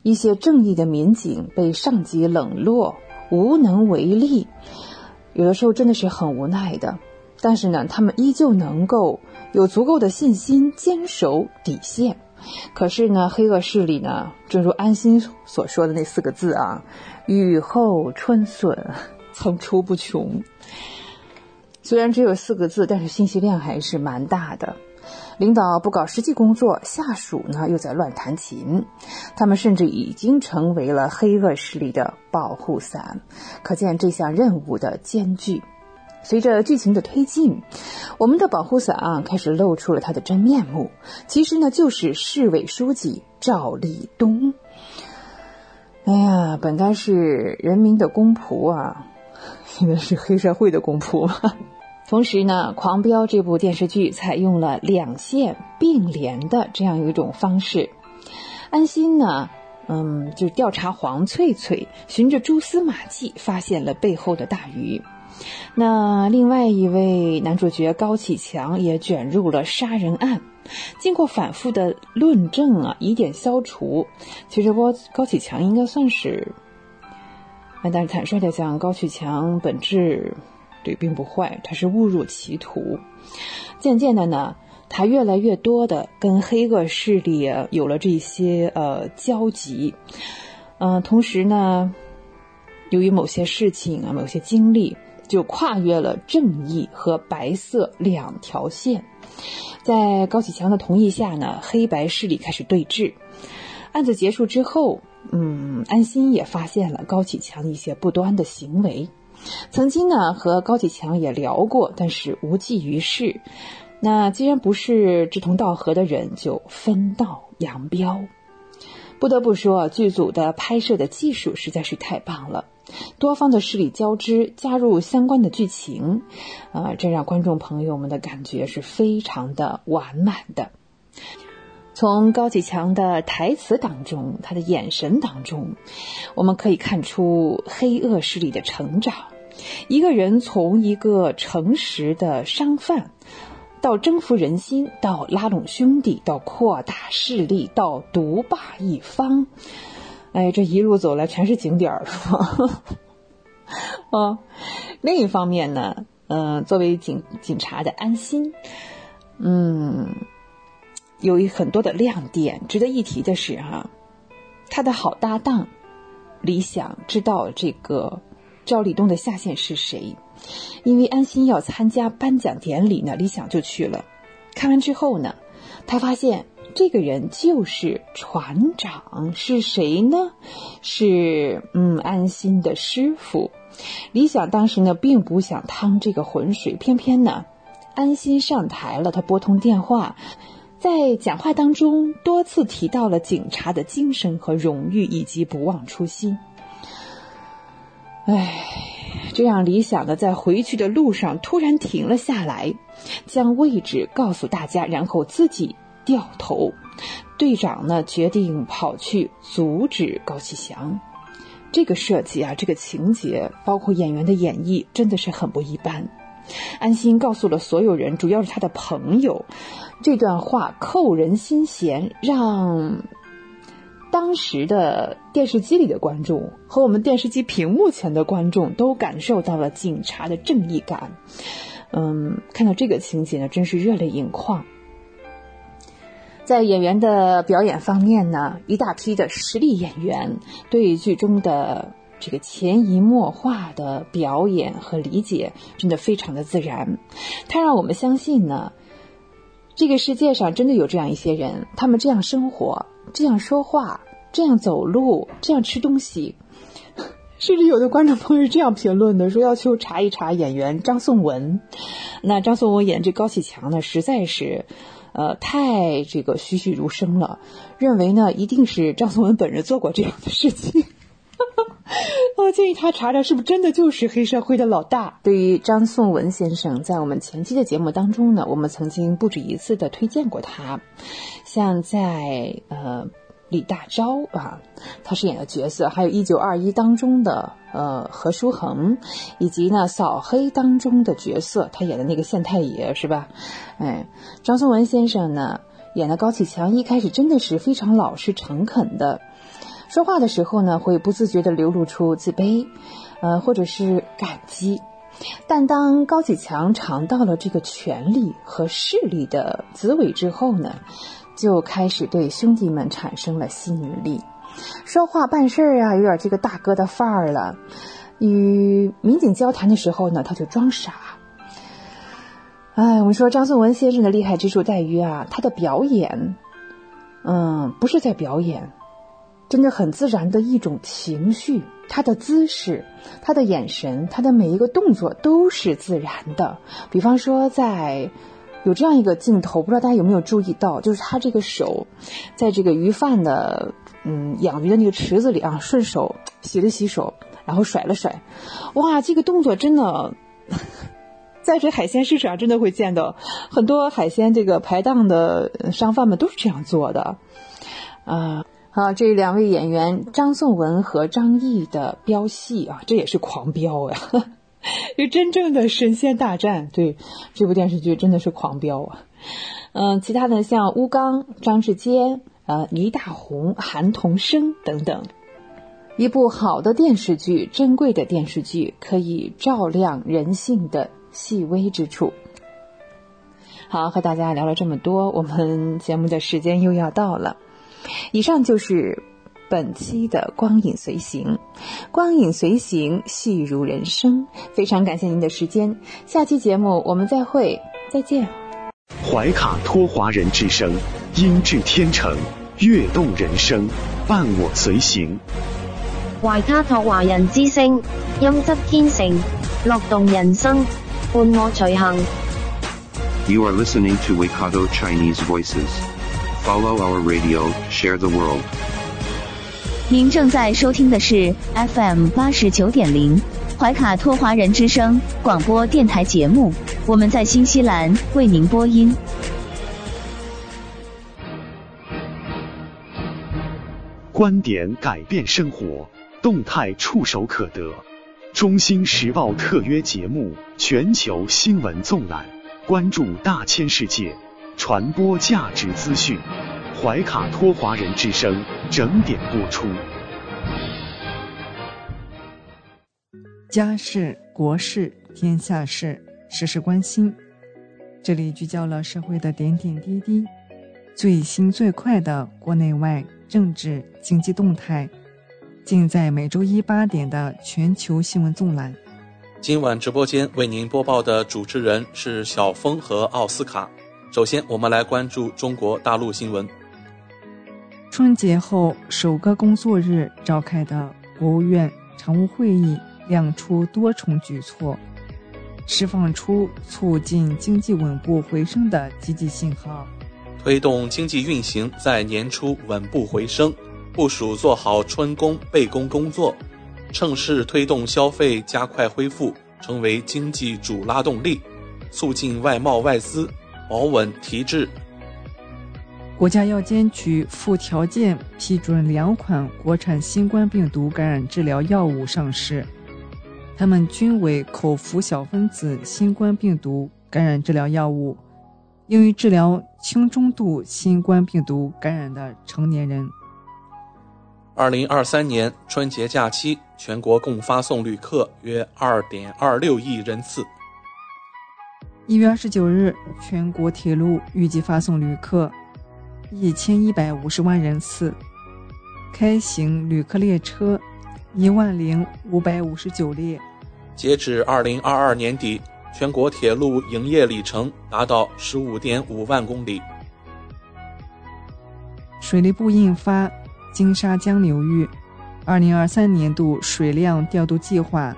一些正义的民警被上级冷落、无能为力，有的时候真的是很无奈的。但是呢，他们依旧能够有足够的信心坚守底线。可是呢，黑恶势力呢，正如安心所说的那四个字啊，“雨后春笋层出不穷”。虽然只有四个字，但是信息量还是蛮大的。领导不搞实际工作，下属呢又在乱弹琴，他们甚至已经成为了黑恶势力的保护伞。可见这项任务的艰巨。随着剧情的推进，我们的保护伞啊开始露出了他的真面目。其实呢，就是市委书记赵立东。哎呀，本该是人民的公仆啊，现在是黑社会的公仆。同时呢，《狂飙》这部电视剧采用了两线并联的这样一种方式。安心呢，嗯，就调查黄翠翠，循着蛛丝马迹发现了背后的大鱼。那另外一位男主角高启强也卷入了杀人案，经过反复的论证啊，疑点消除。其实我高启强应该算是，但是坦率的讲，高启强本质对并不坏，他是误入歧途。渐渐的呢，他越来越多的跟黑恶势力有了这些呃交集，嗯，同时呢，由于某些事情啊，某些经历。就跨越了正义和白色两条线，在高启强的同意下呢，黑白势力开始对峙。案子结束之后，嗯，安心也发现了高启强一些不端的行为。曾经呢，和高启强也聊过，但是无济于事。那既然不是志同道合的人，就分道扬镳。不得不说，剧组的拍摄的技术实在是太棒了，多方的势力交织，加入相关的剧情，啊，这让观众朋友们的感觉是非常的完满的。从高启强的台词当中，他的眼神当中，我们可以看出黑恶势力的成长。一个人从一个诚实的商贩。到征服人心，到拉拢兄弟，到扩大势力，到独霸一方，哎，这一路走来全是景点儿，是吧？啊，另一方面呢，嗯，作为警警察的安心，嗯，有一很多的亮点，值得一提的是哈，他的好搭档李想知道这个赵立东的下线是谁。因为安心要参加颁奖典礼呢，李想就去了。看完之后呢，他发现这个人就是船长，是谁呢？是嗯，安心的师傅。李想当时呢，并不想趟这个浑水，偏偏呢，安心上台了，他拨通电话，在讲话当中多次提到了警察的精神和荣誉，以及不忘初心。唉。这样理想的在回去的路上突然停了下来，将位置告诉大家，然后自己掉头。队长呢决定跑去阻止高启强。这个设计啊，这个情节，包括演员的演绎，真的是很不一般。安心告诉了所有人，主要是他的朋友，这段话扣人心弦，让。当时的电视机里的观众和我们电视机屏幕前的观众都感受到了警察的正义感。嗯，看到这个情节呢，真是热泪盈眶。在演员的表演方面呢，一大批的实力演员对剧中的这个潜移默化的表演和理解，真的非常的自然。它让我们相信呢，这个世界上真的有这样一些人，他们这样生活。这样说话，这样走路，这样吃东西，甚至有的观众朋友是这样评论的：说要求查一查演员张颂文。那张颂文演这高启强呢，实在是，呃，太这个栩栩如生了。认为呢，一定是张颂文本人做过这样的事情。我建议他查查，是不是真的就是黑社会的老大。对于张颂文先生，在我们前期的节目当中呢，我们曾经不止一次的推荐过他。像在呃李大钊啊，他饰演的角色，还有一九二一当中的呃何书恒，以及呢扫黑当中的角色，他演的那个县太爷是吧？哎，张颂文先生呢演的高启强，一开始真的是非常老实诚恳的，说话的时候呢会不自觉的流露出自卑，呃或者是感激，但当高启强尝到了这个权力和势力的滋味之后呢？就开始对兄弟们产生了吸引力，说话办事儿啊，有点这个大哥的范儿了。与民警交谈的时候呢，他就装傻。哎，我们说张颂文先生的厉害之处在于啊，他的表演，嗯，不是在表演，真的很自然的一种情绪。他的姿势、他的眼神、他的每一个动作都是自然的。比方说在。有这样一个镜头，不知道大家有没有注意到，就是他这个手，在这个鱼贩的嗯养鱼的那个池子里啊，顺手洗了洗手，然后甩了甩，哇，这个动作真的，在这海鲜市场上真的会见到很多海鲜这个排档的商贩们都是这样做的，啊，啊，这两位演员张颂文和张译的飙戏啊，这也是狂飙呀。就真正的神仙大战，对这部电视剧真的是狂飙啊！嗯，其他的像吴刚、张志坚、呃倪大红、韩童生等等，一部好的电视剧，珍贵的电视剧，可以照亮人性的细微之处。好，和大家聊了这么多，我们节目的时间又要到了。以上就是。本期的光影随行，光影随行，戏如人生。非常感谢您的时间，下期节目我们再会，再见。怀卡托华人之声，音质天成，悦动人生，伴我随行。怀卡托华人之声，音质天成，乐动人生，伴我随行。You are listening to Waikato Chinese Voices. Follow our radio, share the world. 您正在收听的是 FM 八十九点零怀卡托华人之声广播电台节目，我们在新西兰为您播音。观点改变生活，动态触手可得。中新时报特约节目《全球新闻纵览》，关注大千世界，传播价值资讯。怀卡托华人之声整点播出。家事、国事、天下事，时时关心。这里聚焦了社会的点点滴滴，最新最快的国内外政治经济动态，尽在每周一八点的全球新闻纵览。今晚直播间为您播报的主持人是小峰和奥斯卡。首先，我们来关注中国大陆新闻。春节后首个工作日召开的国务院常务会议亮出多重举措，释放出促进经济稳步回升的积极信号，推动经济运行在年初稳步回升，部署做好春工备工工作，趁势推动消费加快恢复，成为经济主拉动力，促进外贸外资保稳提质。国家药监局附条件批准两款国产新冠病毒感染治疗药物上市，它们均为口服小分子新冠病毒感染治疗药物，用于治疗轻中度新冠病毒感染的成年人。二零二三年春节假期，全国共发送旅客约二点二六亿人次。一月二十九日，全国铁路预计发送旅客。一千一百五十万人次，开行旅客列车一万零五百五十九列。截止二零二二年底，全国铁路营业里程达到十五点五万公里。水利部印发《金沙江流域二零二三年度水量调度计划》，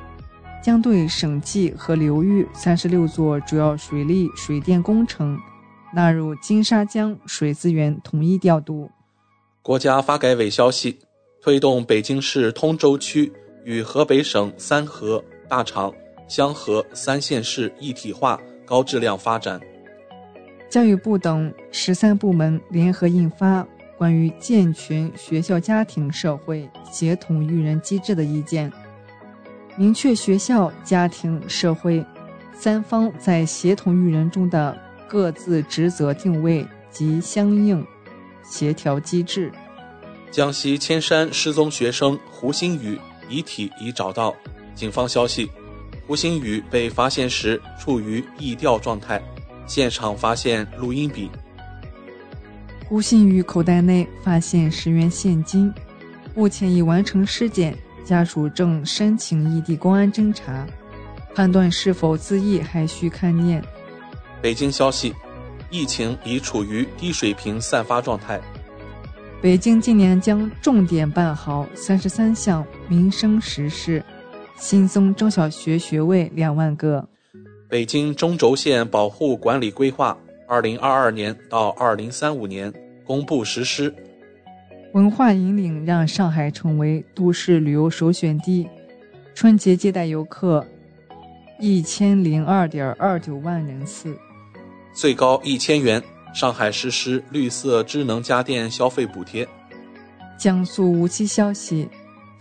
将对省际和流域三十六座主要水利水电工程。纳入金沙江水资源统一调度。国家发改委消息，推动北京市通州区与河北省三河、大厂、香河三县市一体化高质量发展。教育部等十三部门联合印发《关于健全学校家庭社会协同育人机制的意见》，明确学校、家庭、社会三方在协同育人中的。各自职责定位及相应协调机制。江西铅山失踪学生胡新宇遗体已找到，警方消息，胡新宇被发现时处于疫调状态，现场发现录音笔。胡新宇口袋内发现十元现金，目前已完成尸检，家属正申请异地公安侦查，判断是否自缢还需勘验。北京消息，疫情已处于低水平散发状态。北京今年将重点办好三十三项民生实事，新增中小学学位两万个。北京中轴线保护管理规划（二零二二年到二零三五年）公布实施。文化引领让上海成为都市旅游首选地，春节接待游客一千零二点二九万人次。最高一千元，上海实施绿色智能家电消费补贴。江苏无锡消息，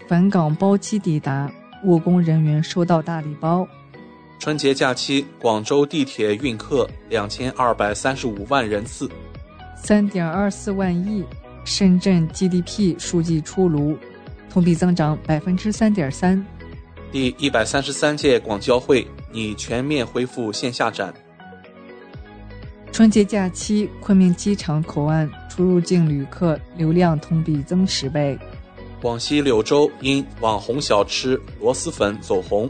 返港包机抵达，务工人员收到大礼包。春节假期，广州地铁运客两千二百三十五万人次，三点二四万亿。深圳 GDP 数据出炉，同比增长百分之三点三。第一百三十三届广交会拟全面恢复线下展。春节假期，昆明机场口岸出入境旅客流量同比增十倍。广西柳州因网红小吃螺蛳粉走红，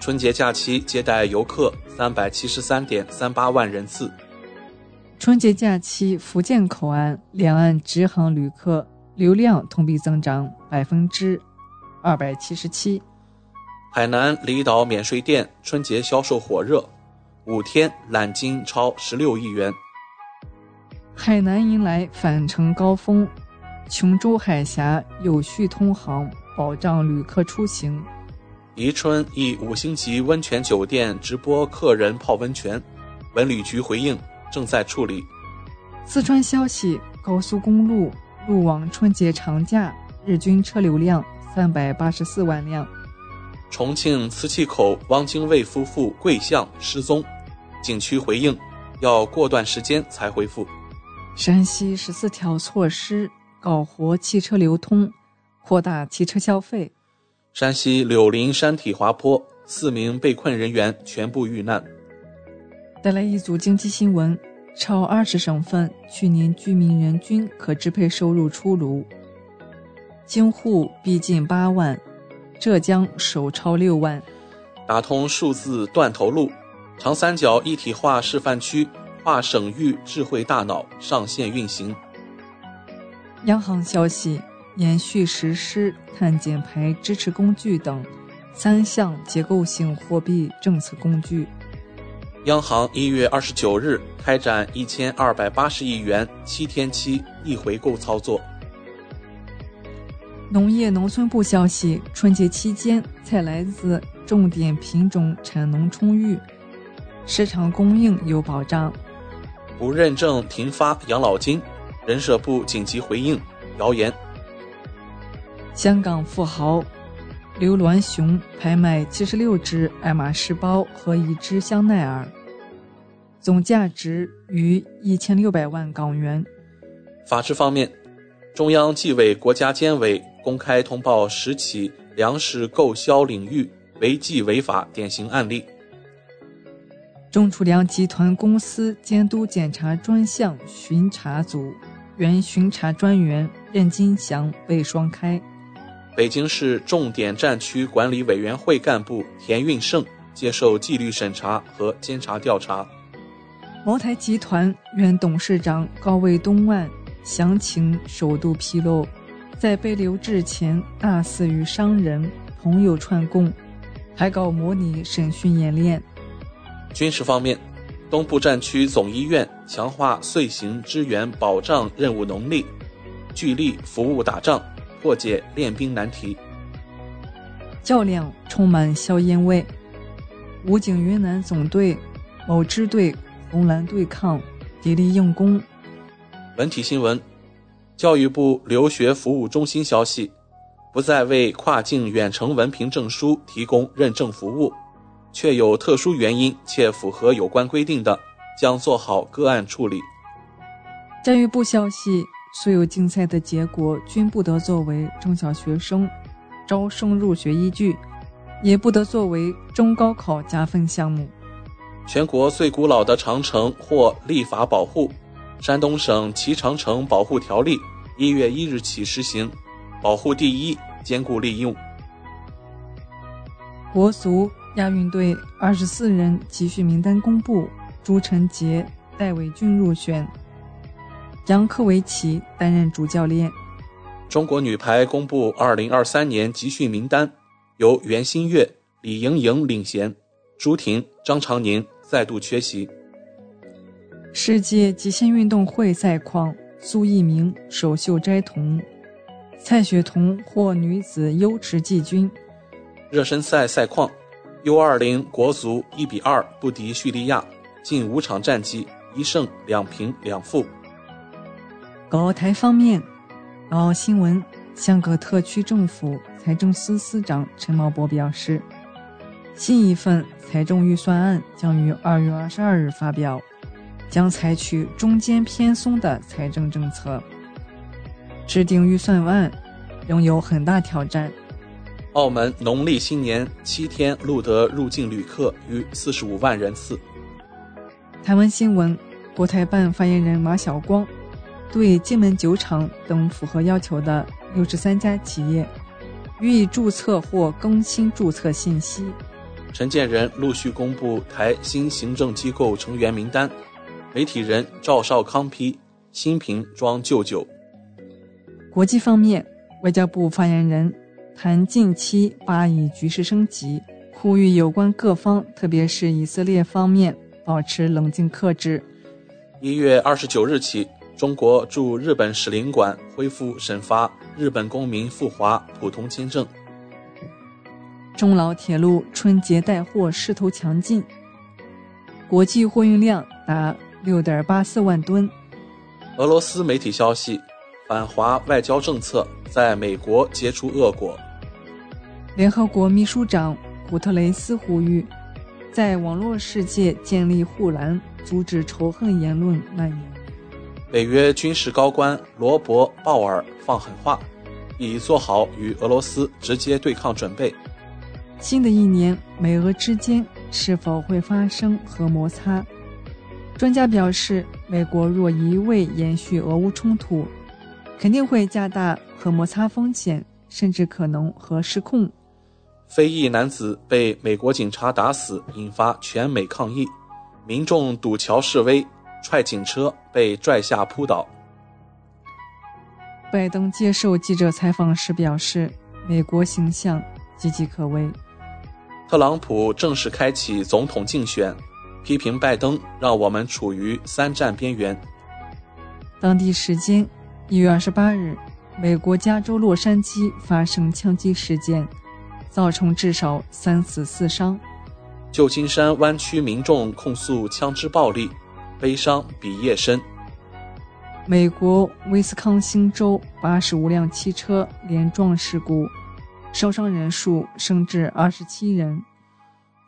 春节假期接待游客三百七十三点三八万人次。春节假期，福建口岸两岸直航旅客流量同比增长百分之二百七十七。海南离岛免税店春节销售火热，五天揽金超十六亿元。海南迎来返程高峰，琼州海峡有序通航，保障旅客出行。宜春一五星级温泉酒店直播客人泡温泉，文旅局回应正在处理。四川消息：高速公路路网春节长假日均车流量三百八十四万辆。重庆磁器口汪精卫夫妇跪像失踪，景区回应要过段时间才恢复。山西十四条措施搞活汽车流通，扩大汽车消费。山西柳林山体滑坡，四名被困人员全部遇难。带来一组经济新闻：超二十省份去年居民人均可支配收入出炉，京沪逼近八万，浙江首超六万。打通数字断头路，长三角一体化示范区跨省域智慧大脑上线运行。央行消息。延续实施碳减排支持工具等三项结构性货币政策工具。央行一月二十九日开展一千二百八十亿元七天期逆回购操作。农业农村部消息，春节期间菜来子重点品种产能充裕，市场供应有保障。不认证停发养老金，人社部紧急回应谣言。香港富豪刘銮雄拍卖七十六只爱马仕包和一只香奈儿，总价值逾一千六百万港元。法治方面，中央纪委国家监委公开通报十起粮食购销领域违纪违法典型案例。中储粮集团公司监督检查专项巡查组原巡查专员任金祥被双开。北京市重点战区管理委员会干部田运胜接受纪律审查和监察调查。茅台集团原董事长高卫东万详情首度披露，在被留置前大肆与商人朋友串供，还搞模拟审讯演练。军事方面，东部战区总医院强化遂行支援保障任务能力，聚力服务打仗。破解练兵难题。较量充满硝烟味。武警云南总队某支队红蓝对抗，砥砺硬攻。文体新闻：教育部留学服务中心消息，不再为跨境远程文凭证书提供认证服务，确有特殊原因且符合有关规定的，将做好个案处理。教育部消息。所有竞赛的结果均不得作为中小学生招生入学依据，也不得作为中高考加分项目。全国最古老的长城获立法保护，山东省齐长城保护条例一月一日起实行，保护第一，兼顾利用。国足亚运队二十四人集训名单公布，朱晨杰、戴伟俊入选。杨科维奇担任主教练。中国女排公布2023年集训名单，由袁心玥、李盈莹领衔，朱婷、张常宁再度缺席。世界极限运动会赛况：苏翊鸣首秀摘铜，蔡雪桐获女子优池季军。热身赛赛况：U20 国足1比2不敌叙利亚，近五场战绩一胜两平两负。港澳台方面，港澳新闻：香港特区政府财政司司长陈茂波表示，新一份财政预算案将于二月二十二日发表，将采取中间偏松的财政政策。制定预算案仍有很大挑战。澳门农历新年七天录得入境旅客逾四十五万人次。台湾新闻：国台办发言人马晓光。对金门酒厂等符合要求的六十三家企业予以注册或更新注册信息。陈建仁陆续公布台新行政机构成员名单，媒体人赵少康批，新瓶装旧酒。国际方面，外交部发言人谈近期巴以局势升级，呼吁有关各方，特别是以色列方面，保持冷静克制。一月二十九日起，中国驻日本使领馆恢复审发日本公民赴华普通签证。中老铁路春节带货势头强劲，国际货运量达。六点八四万吨。俄罗斯媒体消息，反华外交政策在美国结出恶果。联合国秘书长古特雷斯呼吁，在网络世界建立护栏，阻止仇恨言论蔓延。北约军事高官罗伯·鲍尔放狠话，已做好与俄罗斯直接对抗准备。新的一年，美俄之间是否会发生核摩擦？专家表示，美国若一味延续俄乌冲突，肯定会加大核摩擦风险，甚至可能核失控。非裔男子被美国警察打死，引发全美抗议，民众堵桥示威，踹警车被拽下扑倒。拜登接受记者采访时表示，美国形象岌岌可危。特朗普正式开启总统竞选。批评拜登让我们处于三战边缘。当地时间一月二十八日，美国加州洛杉矶发生枪击事件，造成至少三死四伤。旧金山湾区民众控诉枪支暴力，悲伤比夜深。美国威斯康星州八十五辆汽车连撞事故，受伤人数升至二十七人。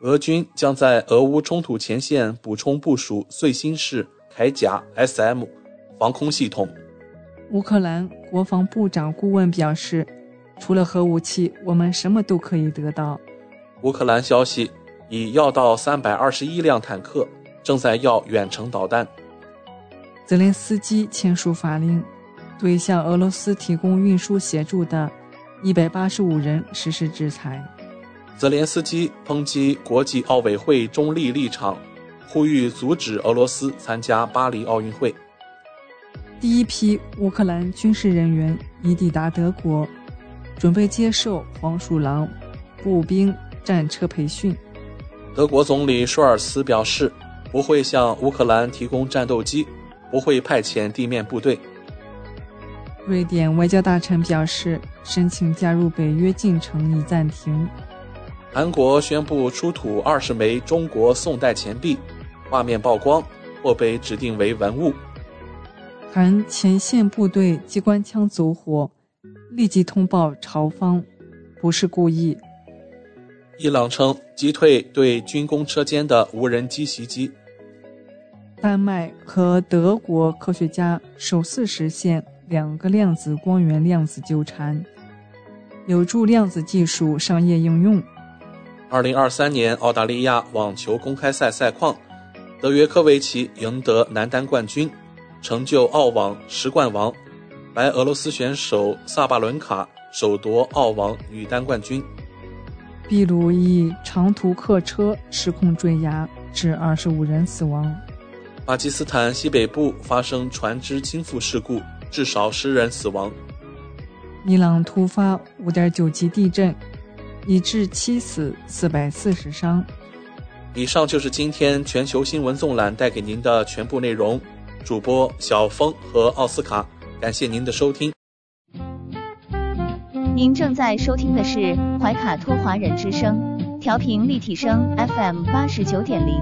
俄军将在俄乌冲突前线补充部署最新式铠甲 SM 防空系统。乌克兰国防部长顾问表示：“除了核武器，我们什么都可以得到。”乌克兰消息已要到三百二十一辆坦克，正在要远程导弹。泽连斯基签署法令，对向俄罗斯提供运输协助的一百八十五人实施制裁。泽连斯基抨击国际奥委会中立立场，呼吁阻止俄罗斯参加巴黎奥运会。第一批乌克兰军事人员已抵达德国，准备接受黄鼠狼步兵战车培训。德国总理舒尔茨表示，不会向乌克兰提供战斗机，不会派遣地面部队。瑞典外交大臣表示，申请加入北约进程已暂停。韩国宣布出土二十枚中国宋代钱币，画面曝光或被指定为文物。韩前线部队机关枪走火，立即通报朝方，不是故意。伊朗称击退对军工车间的无人机袭击。丹麦和德国科学家首次实现两个量子光源量子纠缠，有助量子技术商业应用。二零二三年澳大利亚网球公开赛赛况，德约科维奇赢得男单冠军，成就澳网十冠王；白俄罗斯选手萨巴伦卡首夺澳网女单冠军。秘鲁一长途客车失控坠崖，致二十五人死亡。巴基斯坦西北部发生船只倾覆事故，至少十人死亡。伊朗突发五点九级地震。已致七死四百四十伤。以上就是今天全球新闻纵览带给您的全部内容。主播小峰和奥斯卡，感谢您的收听。您正在收听的是怀卡托华人之声，调频立体声 FM 八十九点零，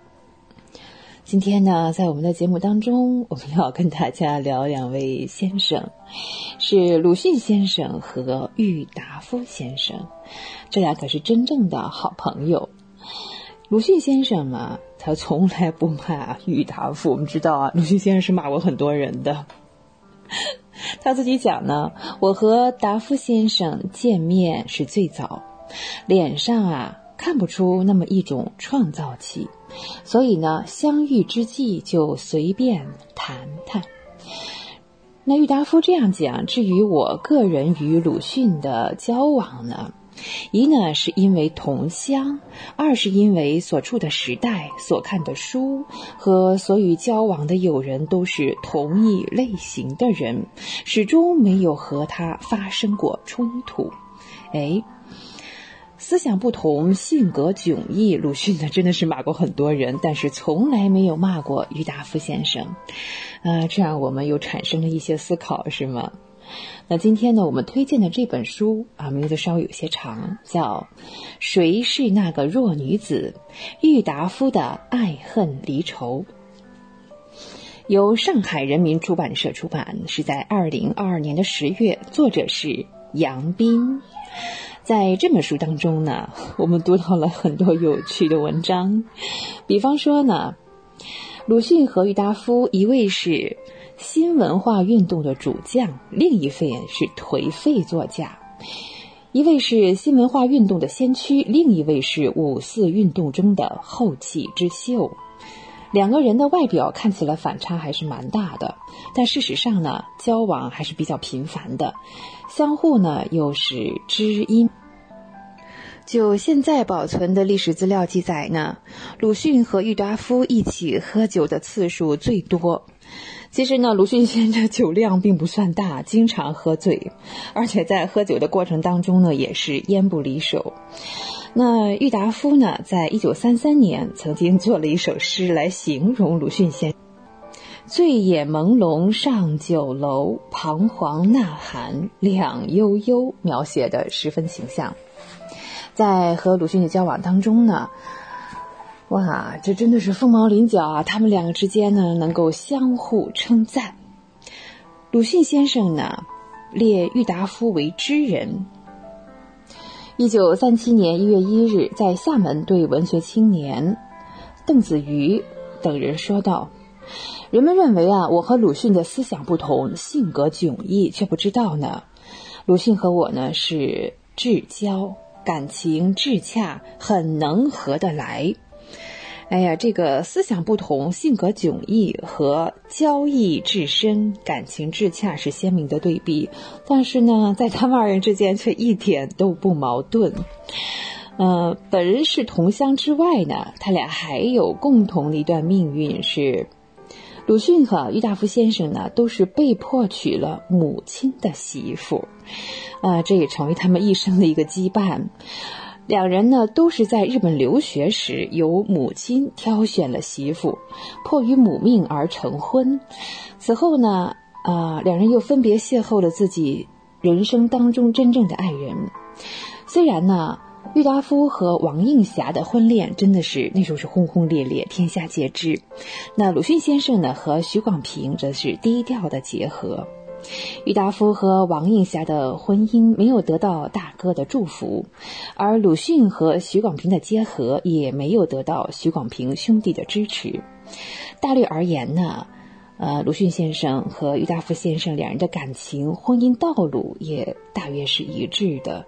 今天呢，在我们的节目当中，我们要跟大家聊两位先生，是鲁迅先生和郁达夫先生，这俩可是真正的好朋友。鲁迅先生嘛，他从来不骂郁达夫。我们知道啊，鲁迅先生是骂过很多人的。他自己讲呢，我和达夫先生见面是最早，脸上啊看不出那么一种创造气，所以呢，相遇之际就随便谈谈。那郁达夫这样讲，至于我个人与鲁迅的交往呢？一呢，是因为同乡；二是因为所处的时代、所看的书和所与交往的友人都是同一类型的人，始终没有和他发生过冲突。哎，思想不同，性格迥异，鲁迅呢真的是骂过很多人，但是从来没有骂过郁达夫先生。呃，这样我们又产生了一些思考，是吗？那今天呢，我们推荐的这本书啊，名字稍微有些长，叫《谁是那个弱女子？郁达夫的爱恨离愁》，由上海人民出版社出版，是在二零二二年的十月，作者是杨斌。在这本书当中呢，我们读到了很多有趣的文章，比方说呢，鲁迅和郁达夫，一位是。新文化运动的主将，另一位是颓废作家；一位是新文化运动的先驱，另一位是五四运动中的后起之秀。两个人的外表看起来反差还是蛮大的，但事实上呢，交往还是比较频繁的，相互呢又是知音。就现在保存的历史资料记载呢，鲁迅和郁达夫一起喝酒的次数最多。其实呢，鲁迅先生酒量并不算大，经常喝醉，而且在喝酒的过程当中呢，也是烟不离手。那郁达夫呢，在一九三三年曾经做了一首诗来形容鲁迅先生：“醉眼朦胧上酒楼，彷徨呐喊两悠悠”，描写的十分形象。在和鲁迅的交往当中呢。哇，这真的是凤毛麟角啊！他们两个之间呢，能够相互称赞。鲁迅先生呢，列郁达夫为知人。一九三七年一月一日，在厦门对文学青年邓子瑜等人说道：“人们认为啊，我和鲁迅的思想不同，性格迥异，却不知道呢，鲁迅和我呢是至交，感情至洽，很能合得来。”哎呀，这个思想不同、性格迥异和交易至深、感情至洽是鲜明的对比，但是呢，在他们二人之间却一点都不矛盾。呃，本人是同乡之外呢，他俩还有共同的一段命运是，鲁迅和郁达夫先生呢都是被迫娶了母亲的媳妇，啊，这也成为他们一生的一个羁绊。两人呢都是在日本留学时由母亲挑选了媳妇，迫于母命而成婚。此后呢，啊，两人又分别邂逅了自己人生当中真正的爱人。虽然呢，郁达夫和王映霞的婚恋真的是那时候是轰轰烈烈，天下皆知。那鲁迅先生呢和许广平则是低调的结合。郁达夫和王映霞的婚姻没有得到大哥的祝福，而鲁迅和许广平的结合也没有得到许广平兄弟的支持。大略而言呢，呃，鲁迅先生和郁达夫先生两人的感情、婚姻道路也大约是一致的，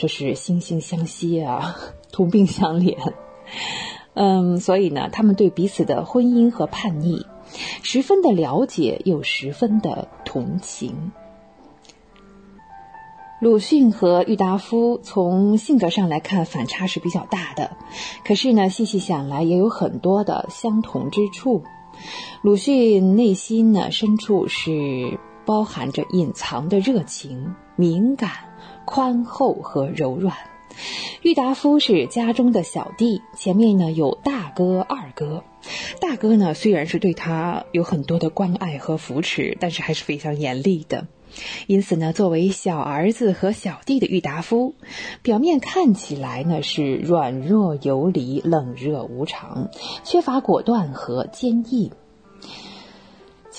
这是惺惺相惜啊，同病相怜。嗯，所以呢，他们对彼此的婚姻和叛逆。十分的了解，又十分的同情。鲁迅和郁达夫从性格上来看反差是比较大的，可是呢，细细想来也有很多的相同之处。鲁迅内心呢深处是包含着隐藏的热情、敏感、宽厚和柔软。郁达夫是家中的小弟，前面呢有大哥、二哥。大哥呢，虽然是对他有很多的关爱和扶持，但是还是非常严厉的。因此呢，作为小儿子和小弟的郁达夫，表面看起来呢是软弱游离、冷热无常，缺乏果断和坚毅。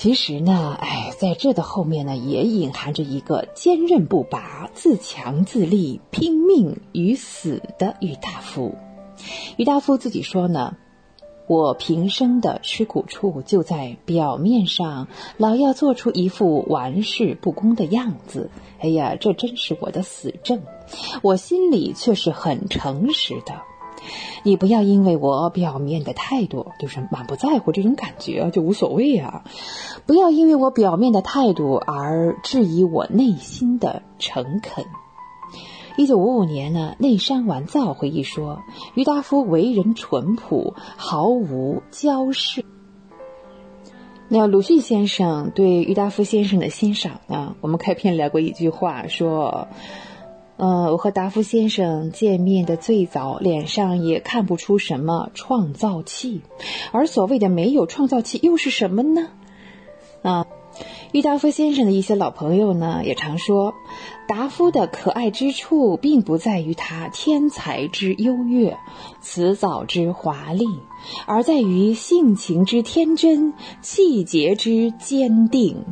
其实呢，哎，在这的后面呢，也隐含着一个坚韧不拔、自强自立、拼命与死的郁达夫。郁达夫自己说呢。我平生的吃苦处就在表面上，老要做出一副玩世不恭的样子。哎呀，这真是我的死症。我心里却是很诚实的。你不要因为我表面的态度，就是满不在乎这种感觉就无所谓啊。不要因为我表面的态度而质疑我内心的诚恳。一九五五年呢，内山完造回忆说，郁达夫为人淳朴，毫无骄饰。那鲁迅先生对郁达夫先生的欣赏呢，我们开篇聊过一句话说，呃，我和达夫先生见面的最早，脸上也看不出什么创造气，而所谓的没有创造气又是什么呢？啊。郁达夫先生的一些老朋友呢，也常说，达夫的可爱之处，并不在于他天才之优越、辞藻之华丽，而在于性情之天真、气节之坚定。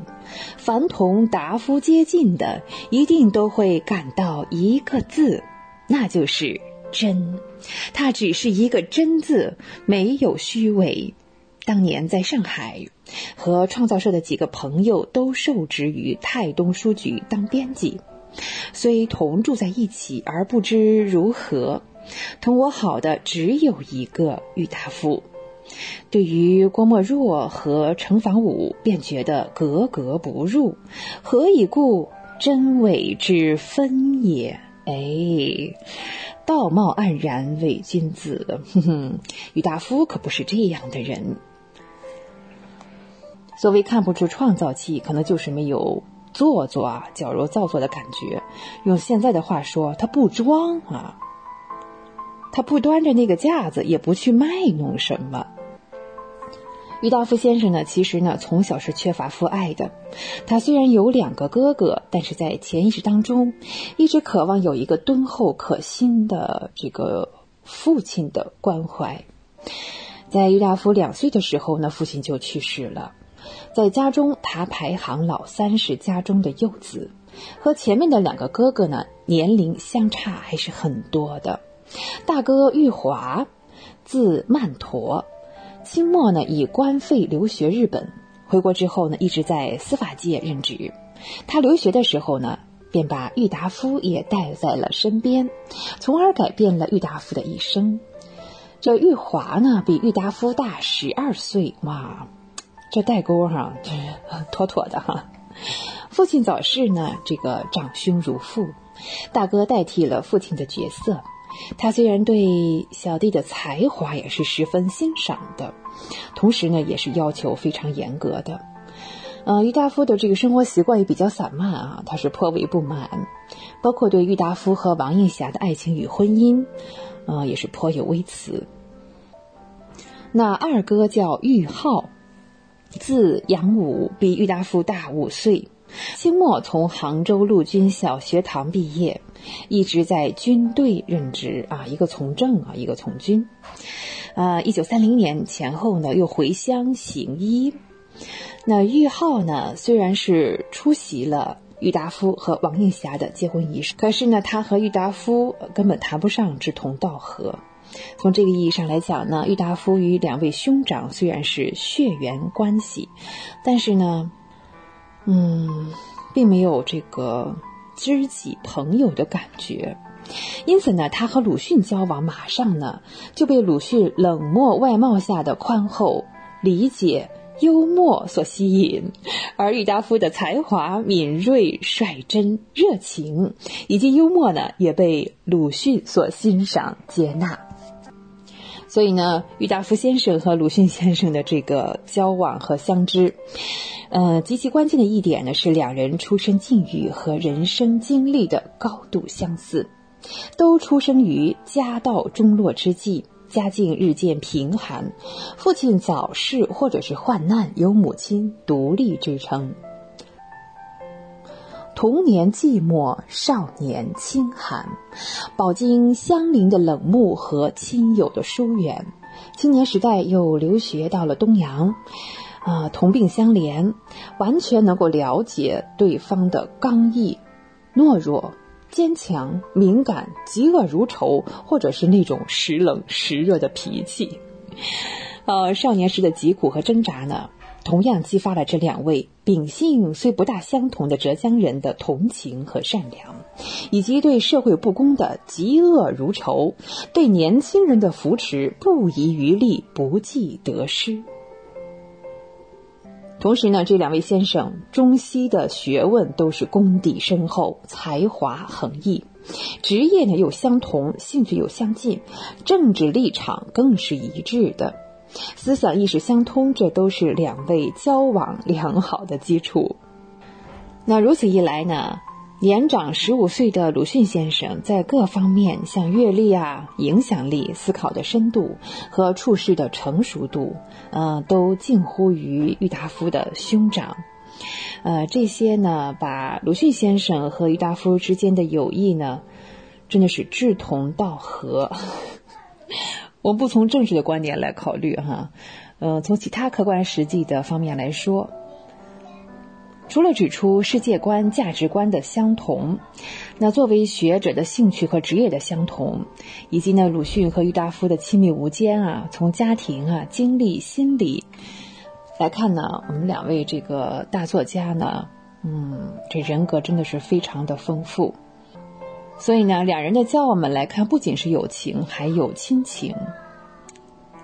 凡同达夫接近的，一定都会感到一个字，那就是真。他只是一个真字，没有虚伪。当年在上海，和创造社的几个朋友都受职于泰东书局当编辑，虽同住在一起，而不知如何。同我好的只有一个郁达夫。对于郭沫若和程房武，便觉得格格不入。何以故？真伪之分也。哎，道貌岸然伪君子。哼哼，郁达夫可不是这样的人。所谓看不出创造气，可能就是没有做作啊，矫揉造作的感觉。用现在的话说，他不装啊，他不端着那个架子，也不去卖弄什么。郁达夫先生呢，其实呢，从小是缺乏父爱的。他虽然有两个哥哥，但是在潜意识当中，一直渴望有一个敦厚可亲的这个父亲的关怀。在郁达夫两岁的时候呢，父亲就去世了。在家中，他排行老三，是家中的幼子，和前面的两个哥哥呢年龄相差还是很多的。大哥玉华，字曼陀，清末呢以官费留学日本，回国之后呢一直在司法界任职。他留学的时候呢，便把郁达夫也带在了身边，从而改变了郁达夫的一生。这玉华呢比郁达夫大十二岁，哇！这代沟哈，这妥妥的哈。父亲早逝呢，这个长兄如父，大哥代替了父亲的角色。他虽然对小弟的才华也是十分欣赏的，同时呢，也是要求非常严格的。呃，郁达夫的这个生活习惯也比较散漫啊，他是颇为不满，包括对郁达夫和王映霞的爱情与婚姻，呃，也是颇有微词。那二哥叫郁浩。字杨武，比郁达夫大五岁。清末从杭州陆军小学堂毕业，一直在军队任职啊，一个从政啊，一个从军。呃，一九三零年前后呢，又回乡行医。那郁浩呢，虽然是出席了郁达夫和王映霞的结婚仪式，可是呢，他和郁达夫根本谈不上志同道合。从这个意义上来讲呢，郁达夫与两位兄长虽然是血缘关系，但是呢，嗯，并没有这个知己朋友的感觉。因此呢，他和鲁迅交往，马上呢就被鲁迅冷漠外貌下的宽厚、理解、幽默所吸引，而郁达夫的才华、敏锐、率真、热情以及幽默呢，也被鲁迅所欣赏、接纳。所以呢，郁达夫先生和鲁迅先生的这个交往和相知，呃，极其关键的一点呢，是两人出身境遇和人生经历的高度相似，都出生于家道中落之际，家境日渐贫寒，父亲早逝或者是患难，由母亲独立支撑。童年寂寞，少年清寒，饱经乡邻的冷漠和亲友的疏远。青年时代又留学到了东洋，啊，同病相怜，完全能够了解对方的刚毅、懦弱、坚强、敏感、嫉恶如仇，或者是那种时冷时热的脾气。呃，少年时的疾苦和挣扎呢？同样激发了这两位秉性虽不大相同的浙江人的同情和善良，以及对社会不公的嫉恶如仇，对年轻人的扶持不遗余力，不计得失。同时呢，这两位先生中西的学问都是功底深厚，才华横溢，职业呢又相同，兴趣又相近，政治立场更是一致的。思想意识相通，这都是两位交往良好的基础。那如此一来呢，年长十五岁的鲁迅先生在各方面，像阅历啊、影响力、思考的深度和处事的成熟度，呃，都近乎于郁达夫的兄长。呃，这些呢，把鲁迅先生和郁达夫之间的友谊呢，真的是志同道合。我们不从政治的观点来考虑哈，呃，从其他客观实际的方面来说，除了指出世界观、价值观的相同，那作为学者的兴趣和职业的相同，以及呢鲁迅和郁达夫的亲密无间啊，从家庭啊、经历、心理来看呢，我们两位这个大作家呢，嗯，这人格真的是非常的丰富。所以呢，两人的交往们来看，不仅是友情，还有亲情，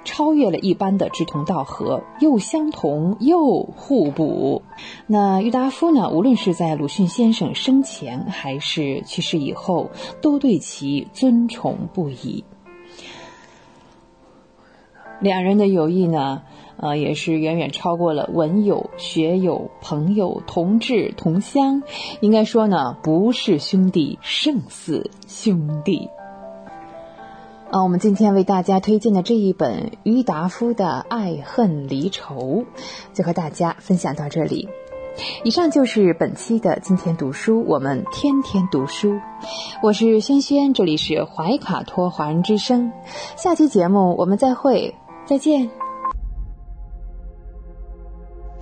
超越了一般的志同道合，又相同又互补。那郁达夫呢，无论是在鲁迅先生生前还是去世以后，都对其尊崇不已。两人的友谊呢？呃，也是远远超过了文友、学友、朋友、同志、同乡，应该说呢，不是兄弟胜似兄弟。啊，我们今天为大家推荐的这一本郁达夫的《爱恨离愁》，就和大家分享到这里。以上就是本期的今天读书，我们天天读书。我是轩轩，这里是怀卡托华人之声。下期节目我们再会，再见。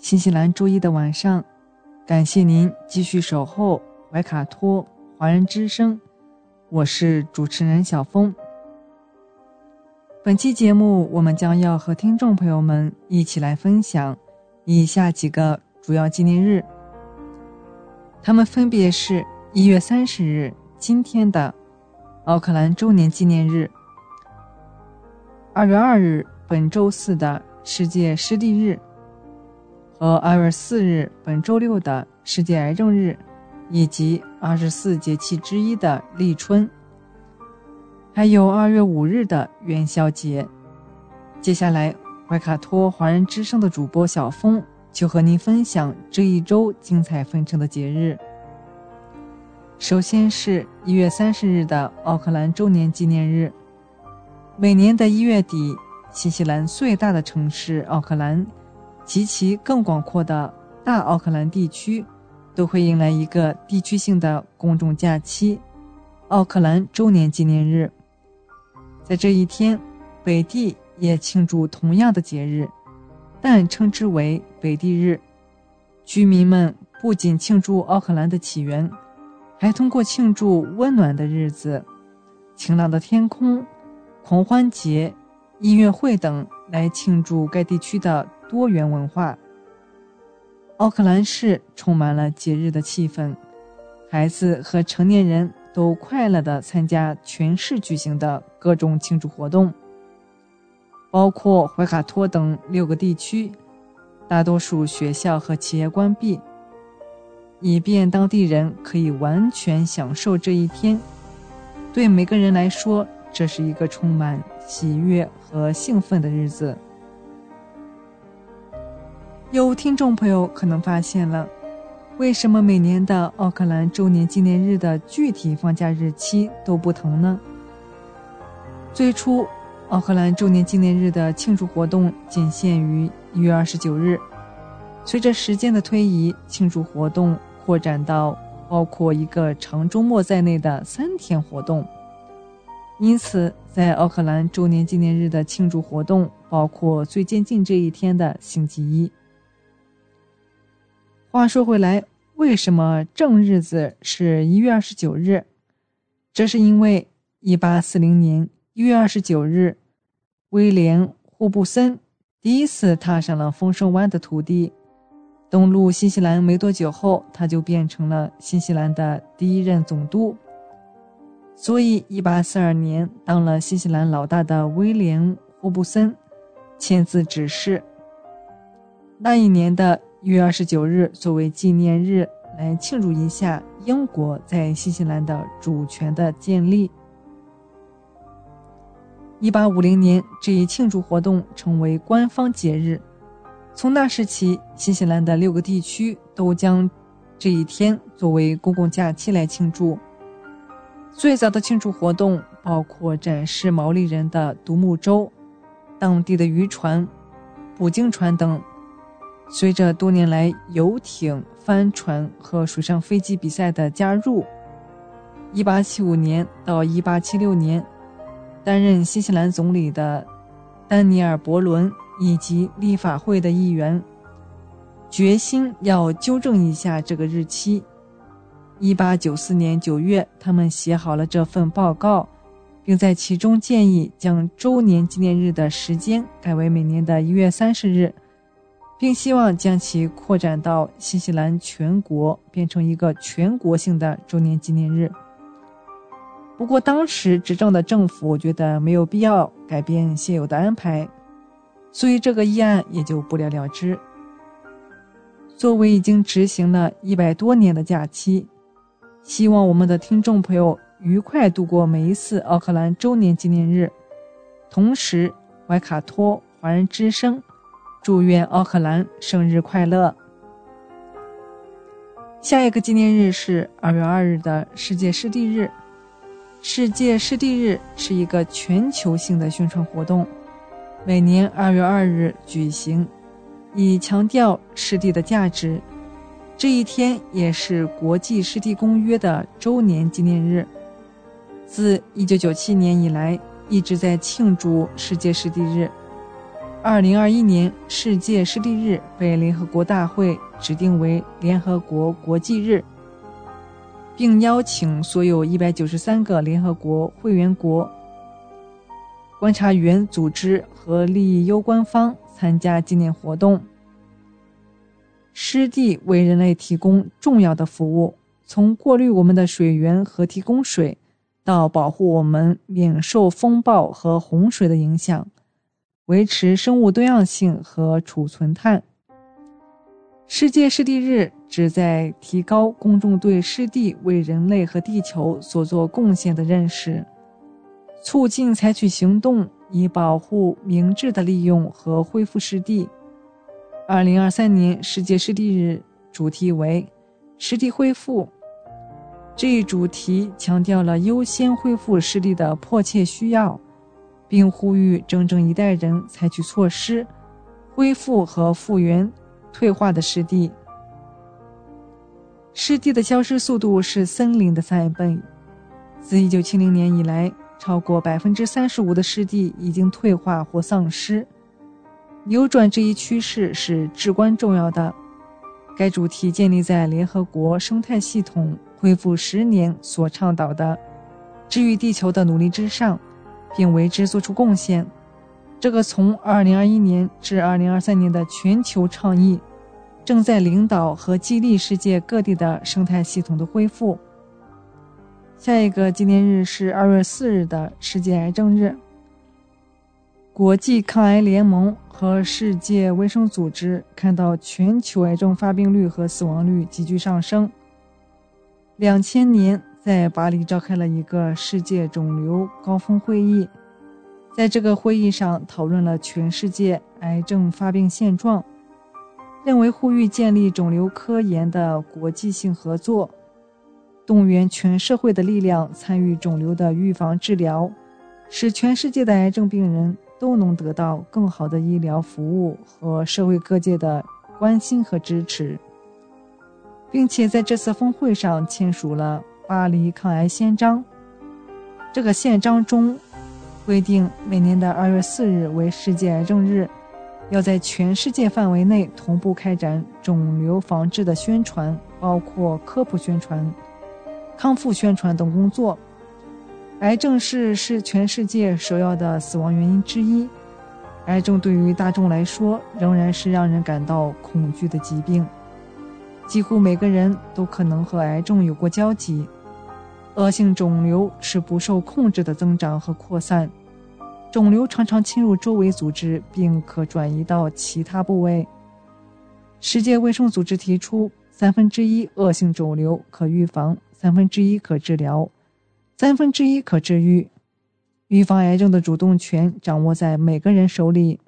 新西兰周一的晚上，感谢您继续守候怀卡托华人之声，我是主持人小峰。本期节目，我们将要和听众朋友们一起来分享以下几个主要纪念日，他们分别是一月三十日今天的奥克兰周年纪念日，二月二日本周四的世界湿地日。和二月四日本周六的世界癌症日，以及二十四节气之一的立春，还有二月五日的元宵节。接下来，怀卡托华人之声的主播小峰就和您分享这一周精彩纷呈的节日。首先是一月三十日的奥克兰周年纪念日。每年的一月底，新西兰最大的城市奥克兰。及其更广阔的大奥克兰地区，都会迎来一个地区性的公众假期——奥克兰周年纪念日。在这一天，北地也庆祝同样的节日，但称之为北地日。居民们不仅庆祝奥克兰的起源，还通过庆祝温暖的日子、晴朗的天空、狂欢节、音乐会等来庆祝该地区的。多元文化。奥克兰市充满了节日的气氛，孩子和成年人都快乐地参加全市举行的各种庆祝活动。包括怀卡托等六个地区，大多数学校和企业关闭。以便当地人可以完全享受这一天。对每个人来说，这是一个充满喜悦和兴奋的日子。有听众朋友可能发现了，为什么每年的奥克兰周年纪念日的具体放假日期都不同呢？最初，奥克兰周年纪念日的庆祝活动仅限于一月二十九日。随着时间的推移，庆祝活动扩展到包括一个长周末在内的三天活动。因此，在奥克兰周年纪念日的庆祝活动包括最接近这一天的星期一。话说回来，为什么正日子是一月二十九日？这是因为一八四零年一月二十九日，威廉·霍布森第一次踏上了丰盛湾的土地，登陆新西兰没多久后，他就变成了新西兰的第一任总督。所以，一八四二年当了新西兰老大的威廉·霍布森签字指示，那一年的。一月二十九日作为纪念日来庆祝一下英国在新西兰的主权的建立。一八五零年，这一庆祝活动成为官方节日。从那时起，新西兰的六个地区都将这一天作为公共假期来庆祝。最早的庆祝活动包括展示毛利人的独木舟、当地的渔船、捕鲸船等。随着多年来游艇、帆船和水上飞机比赛的加入，1875年到1876年，担任新西兰总理的丹尼尔·伯伦以及立法会的议员决心要纠正一下这个日期。1894年9月，他们写好了这份报告，并在其中建议将周年纪念日的时间改为每年的1月30日。并希望将其扩展到新西兰全国，变成一个全国性的周年纪念日。不过，当时执政的政府觉得没有必要改变现有的安排，所以这个议案也就不了了之。作为已经执行了一百多年的假期，希望我们的听众朋友愉快度过每一次奥克兰周年纪念日。同时，怀卡托华人之声。祝愿奥克兰生日快乐！下一个纪念日是二月二日的世界湿地日。世界湿地日是一个全球性的宣传活动，每年二月二日举行，以强调湿地的价值。这一天也是国际湿地公约的周年纪念日。自一九九七年以来，一直在庆祝世界湿地日。二零二一年世界湿地日被联合国大会指定为联合国国际日，并邀请所有一百九十三个联合国会员国、观察员组织和利益攸关方参加纪念活动。湿地为人类提供重要的服务，从过滤我们的水源和提供水，到保护我们免受风暴和洪水的影响。维持生物多样性和储存碳。世界湿地日旨在提高公众对湿地为人类和地球所做贡献的认识，促进采取行动以保护明智的利用和恢复湿地。二零二三年世界湿地日主题为“湿地恢复”，这一主题强调了优先恢复湿地的迫切需要。并呼吁整整一代人采取措施，恢复和复原退化的湿地。湿地的消失速度是森林的三倍。自1970年以来，超过35%的湿地已经退化或丧失。扭转这一趋势是至关重要的。该主题建立在联合国生态系统恢复十年所倡导的治愈地球的努力之上。并为之做出贡献。这个从2021年至2023年的全球倡议，正在领导和激励世界各地的生态系统的恢复。下一个纪念日是2月4日的世界癌症日。国际抗癌联盟和世界卫生组织看到全球癌症发病率和死亡率急剧上升。两千年，在巴黎召开了一个世界肿瘤高峰会议，在这个会议上讨论了全世界癌症发病现状，认为呼吁建立肿瘤科研的国际性合作，动员全社会的力量参与肿瘤的预防治疗，使全世界的癌症病人。都能得到更好的医疗服务和社会各界的关心和支持，并且在这次峰会上签署了《巴黎抗癌宪章》。这个宪章中规定，每年的二月四日为世界癌症日，要在全世界范围内同步开展肿瘤防治的宣传，包括科普宣传、康复宣传等工作。癌症是是全世界首要的死亡原因之一。癌症对于大众来说仍然是让人感到恐惧的疾病，几乎每个人都可能和癌症有过交集。恶性肿瘤是不受控制的增长和扩散，肿瘤常常侵入周围组织，并可转移到其他部位。世界卫生组织提出，三分之一恶性肿瘤可预防，三分之一可治疗。三分之一可治愈，预防癌症的主动权掌握在每个人手里。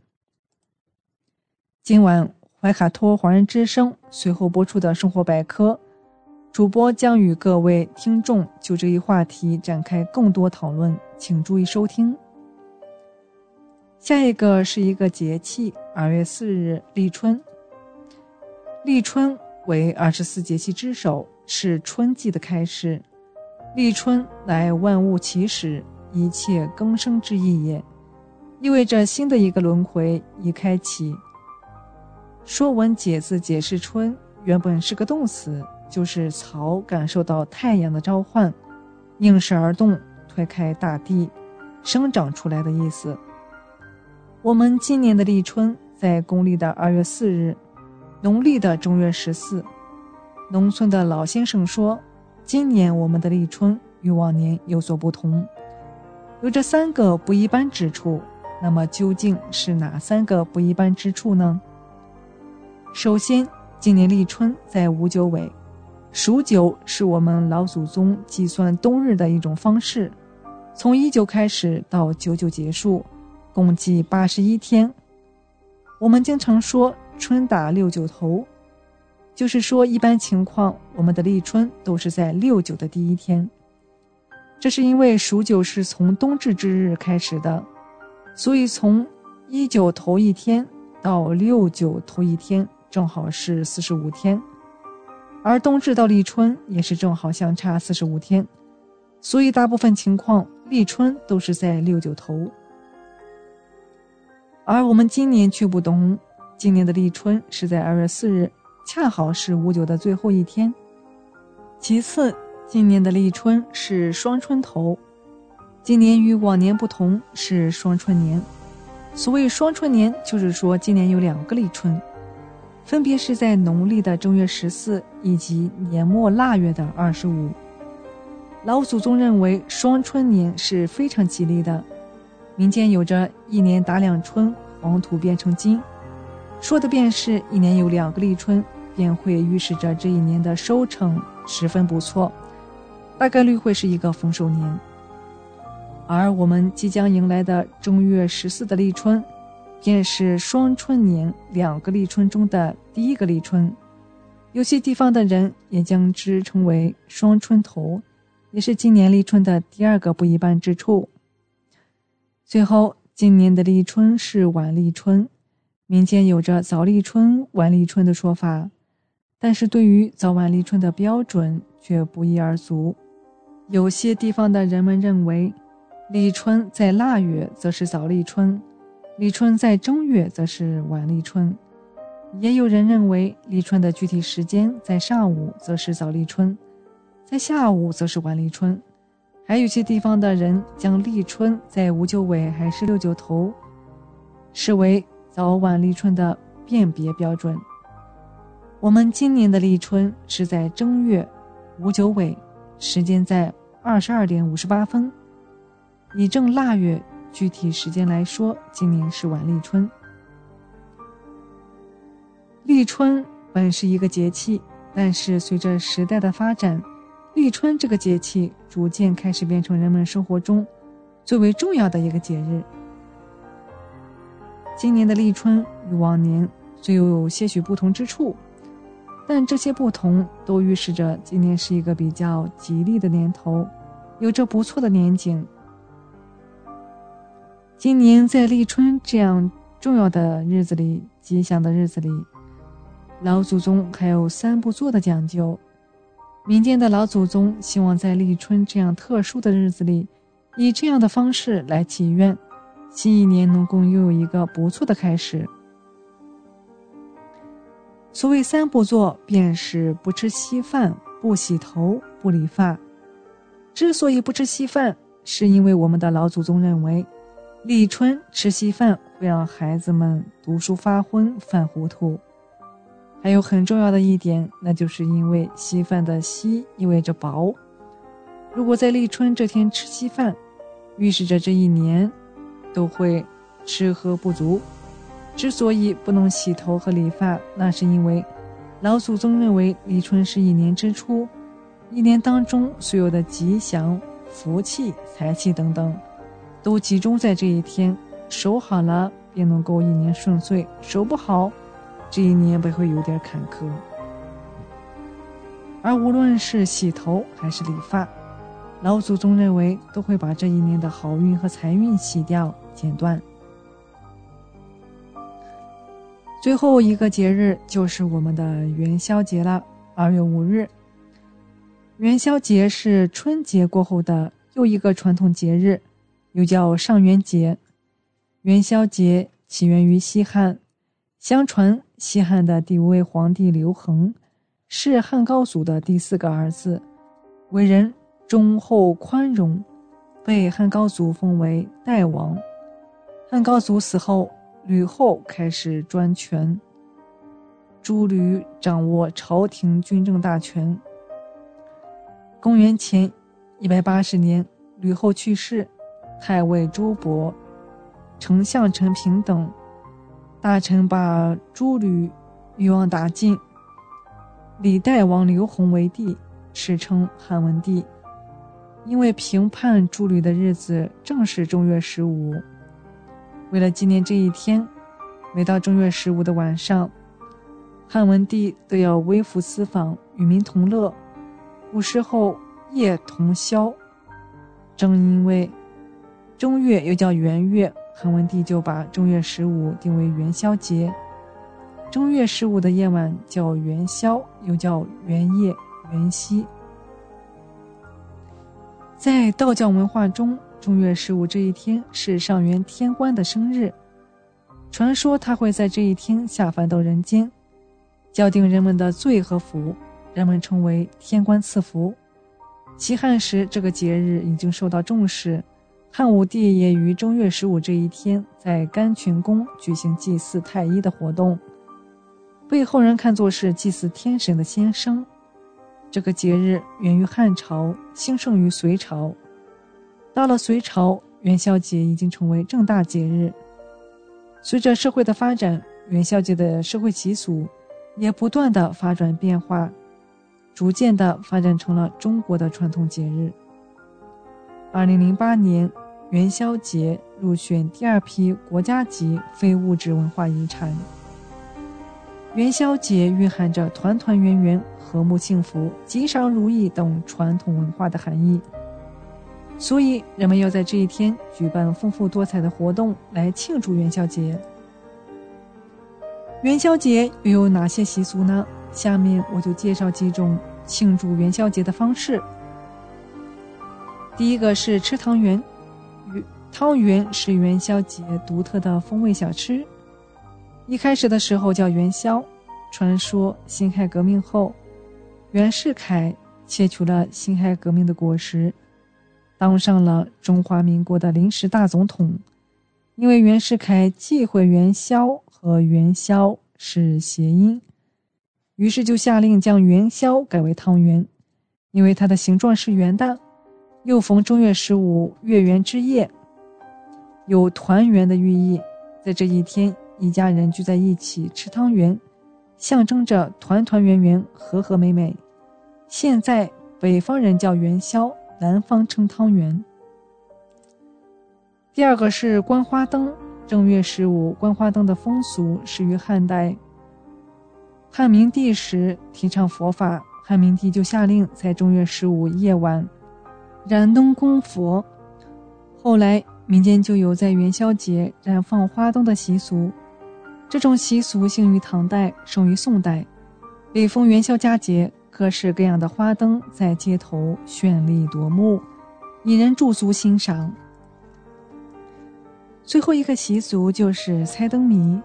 今晚怀卡托华人之声随后播出的生活百科，主播将与各位听众就这一话题展开更多讨论，请注意收听。下一个是一个节气，二月四日立春。立春为二十四节气之首，是春季的开始。立春乃万物起始、一切更生之意也，意味着新的一个轮回已开启。《说文解字》解释“春”原本是个动词，就是草感受到太阳的召唤，应势而动，推开大地，生长出来的意思。我们今年的立春在公历的二月四日，农历的正月十四。农村的老先生说。今年我们的立春与往年有所不同，有着三个不一般之处。那么究竟是哪三个不一般之处呢？首先，今年立春在五九尾，数九是我们老祖宗计算冬日的一种方式，从一九开始到九九结束，共计八十一天。我们经常说春打六九头。就是说，一般情况，我们的立春都是在六九的第一天。这是因为数九是从冬至之日开始的，所以从一九头一天到六九头一天正好是四十五天，而冬至到立春也是正好相差四十五天，所以大部分情况立春都是在六九头。而我们今年却不同，今年的立春是在二月四日。恰好是五九的最后一天。其次，今年的立春是双春头，今年与往年不同，是双春年。所谓双春年，就是说今年有两个立春，分别是在农历的正月十四以及年末腊月的二十五。老祖宗认为双春年是非常吉利的，民间有着一年打两春，黄土变成金。说的便是一年有两个立春，便会预示着这一年的收成十分不错，大概率会是一个丰收年。而我们即将迎来的正月十四的立春，便是双春年两个立春中的第一个立春，有些地方的人也将之称为双春头，也是今年立春的第二个不一般之处。最后，今年的立春是晚立春。民间有着早立春、晚立春的说法，但是对于早晚立春的标准却不一而足。有些地方的人们认为，立春在腊月则是早立春，立春在正月则是晚立春。也有人认为，立春的具体时间在上午则是早立春，在下午则是晚立春。还有些地方的人将立春在五九尾还是六九头视为。早晚立春的辨别标准。我们今年的立春是在正月五九尾，时间在二十二点五十八分；以正腊月具体时间来说，今年是晚立春。立春本是一个节气，但是随着时代的发展，立春这个节气逐渐开始变成人们生活中最为重要的一个节日。今年的立春与往年虽有些许不同之处，但这些不同都预示着今年是一个比较吉利的年头，有着不错的年景。今年在立春这样重要的日子里，吉祥的日子里，老祖宗还有三不做的讲究。民间的老祖宗希望在立春这样特殊的日子里，以这样的方式来祈愿，新一年能够拥有一个不错的开始。所谓三不做，便是不吃稀饭、不洗头、不理发。之所以不吃稀饭，是因为我们的老祖宗认为。立春吃稀饭会让孩子们读书发昏、犯糊涂。还有很重要的一点，那就是因为稀饭的“稀”意味着薄。如果在立春这天吃稀饭，预示着这一年都会吃喝不足。之所以不能洗头和理发，那是因为老祖宗认为立春是一年之初，一年当中所有的吉祥、福气、财气等等。都集中在这一天，守好了便能够一年顺遂；守不好，这一年便会有点坎坷。而无论是洗头还是理发，老祖宗认为都会把这一年的好运和财运洗掉、剪断。最后一个节日就是我们的元宵节了，二月五日。元宵节是春节过后的又一个传统节日。又叫上元节，元宵节起源于西汉。相传西汉的第五位皇帝刘恒是汉高祖的第四个儿子，为人忠厚宽容，被汉高祖封为代王。汉高祖死后，吕后开始专权，诸吕掌握朝廷军政大权。公元前一百八十年，吕后去世。太尉朱伯、丞相陈平等大臣把诸吕欲望打尽，李代王刘宏为帝，史称汉文帝。因为平叛诸吕的日子正是正月十五，为了纪念这一天，每到正月十五的晚上，汉文帝都要微服私访，与民同乐。古时候夜同宵，正因为。正月又叫元月，汉文帝就把正月十五定为元宵节。正月十五的夜晚叫元宵，又叫元夜、元夕。在道教文化中，正月十五这一天是上元天官的生日，传说他会在这一天下凡到人间，交定人们的罪和福，人们称为天官赐福。西汉时，这个节日已经受到重视。汉武帝也于正月十五这一天在甘泉宫举行祭祀太医的活动，被后人看作是祭祀天神的先声。这个节日源于汉朝，兴盛于隋朝。到了隋朝，元宵节已经成为正大节日。随着社会的发展，元宵节的社会习俗也不断的发展变化，逐渐的发展成了中国的传统节日。二零零八年。元宵节入选第二批国家级非物质文化遗产。元宵节蕴含着团团圆圆、和睦幸福、吉祥如意等传统文化的含义，所以人们要在这一天举办丰富多彩的活动来庆祝元宵节。元宵节又有哪些习俗呢？下面我就介绍几种庆祝元宵节的方式。第一个是吃汤圆。汤圆是元宵节独特的风味小吃，一开始的时候叫元宵。传说辛亥革命后，袁世凯窃取了辛亥革命的果实，当上了中华民国的临时大总统。因为袁世凯忌讳元宵和元宵是谐音，于是就下令将元宵改为汤圆，因为它的形状是圆的，又逢正月十五月圆之夜。有团圆的寓意。在这一天，一家人聚在一起吃汤圆，象征着团团圆圆、和和美美。现在北方人叫元宵，南方称汤圆。第二个是观花灯，正月十五观花灯的风俗始于汉代。汉明帝时提倡佛法，汉明帝就下令在正月十五夜晚燃灯供佛。后来。民间就有在元宵节燃放花灯的习俗，这种习俗兴于唐代，盛于宋代。每逢元宵佳节，各式各样的花灯在街头绚丽夺目，引人驻足欣赏。最后一个习俗就是猜灯谜。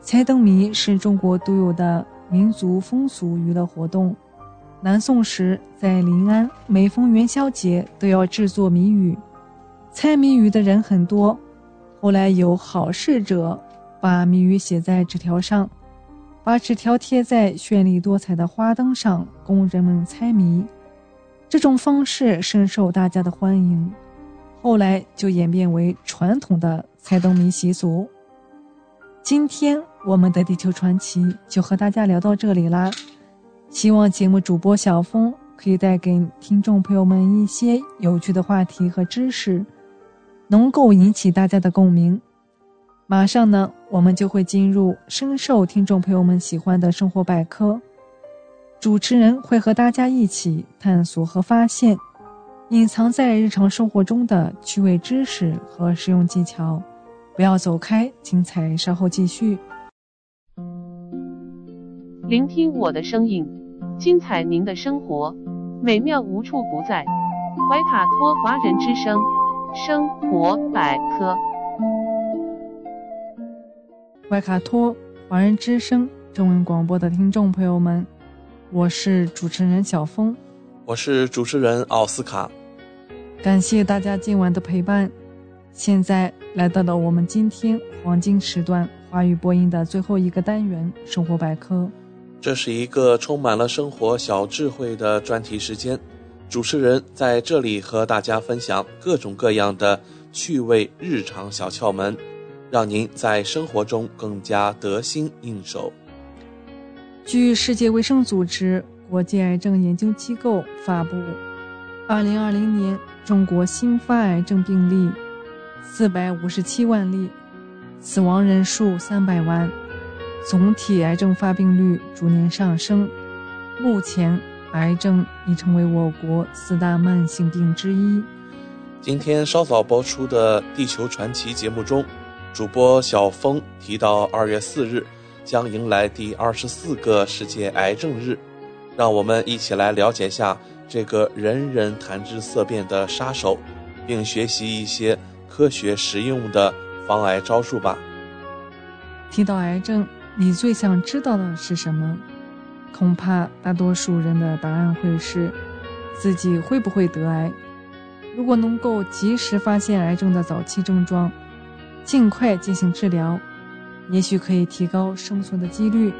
猜灯谜是中国独有的民族风俗娱乐活动。南宋时，在临安，每逢元宵节都要制作谜语。猜谜语的人很多，后来有好事者把谜语写在纸条上，把纸条贴在绚丽多彩的花灯上，供人们猜谜。这种方式深受大家的欢迎，后来就演变为传统的猜灯谜习俗。今天我们的地球传奇就和大家聊到这里啦，希望节目主播小峰可以带给听众朋友们一些有趣的话题和知识。能够引起大家的共鸣。马上呢，我们就会进入深受听众朋友们喜欢的生活百科。主持人会和大家一起探索和发现隐藏在日常生活中的趣味知识和实用技巧。不要走开，精彩稍后继续。聆听我的声音，精彩您的生活，美妙无处不在。怀卡托华人之声。生活百科，外卡托华人之声中文广播的听众朋友们，我是主持人小峰，我是主持人奥斯卡，感谢大家今晚的陪伴。现在来到了我们今天黄金时段华语播音的最后一个单元——生活百科。这是一个充满了生活小智慧的专题时间。主持人在这里和大家分享各种各样的趣味日常小窍门，让您在生活中更加得心应手。据世界卫生组织国际癌症研究机构发布，二零二零年中国新发癌症病例四百五十七万例，死亡人数三百万，总体癌症发病率逐年上升，目前。癌症已成为我国四大慢性病之一。今天稍早播出的《地球传奇》节目中，主播小峰提到，二月四日将迎来第二十四个世界癌症日，让我们一起来了解下这个人人谈之色变的杀手，并学习一些科学实用的防癌招数吧。提到癌症，你最想知道的是什么？恐怕大多数人的答案会是，自己会不会得癌？如果能够及时发现癌症的早期症状，尽快进行治疗，也许可以提高生存的几率。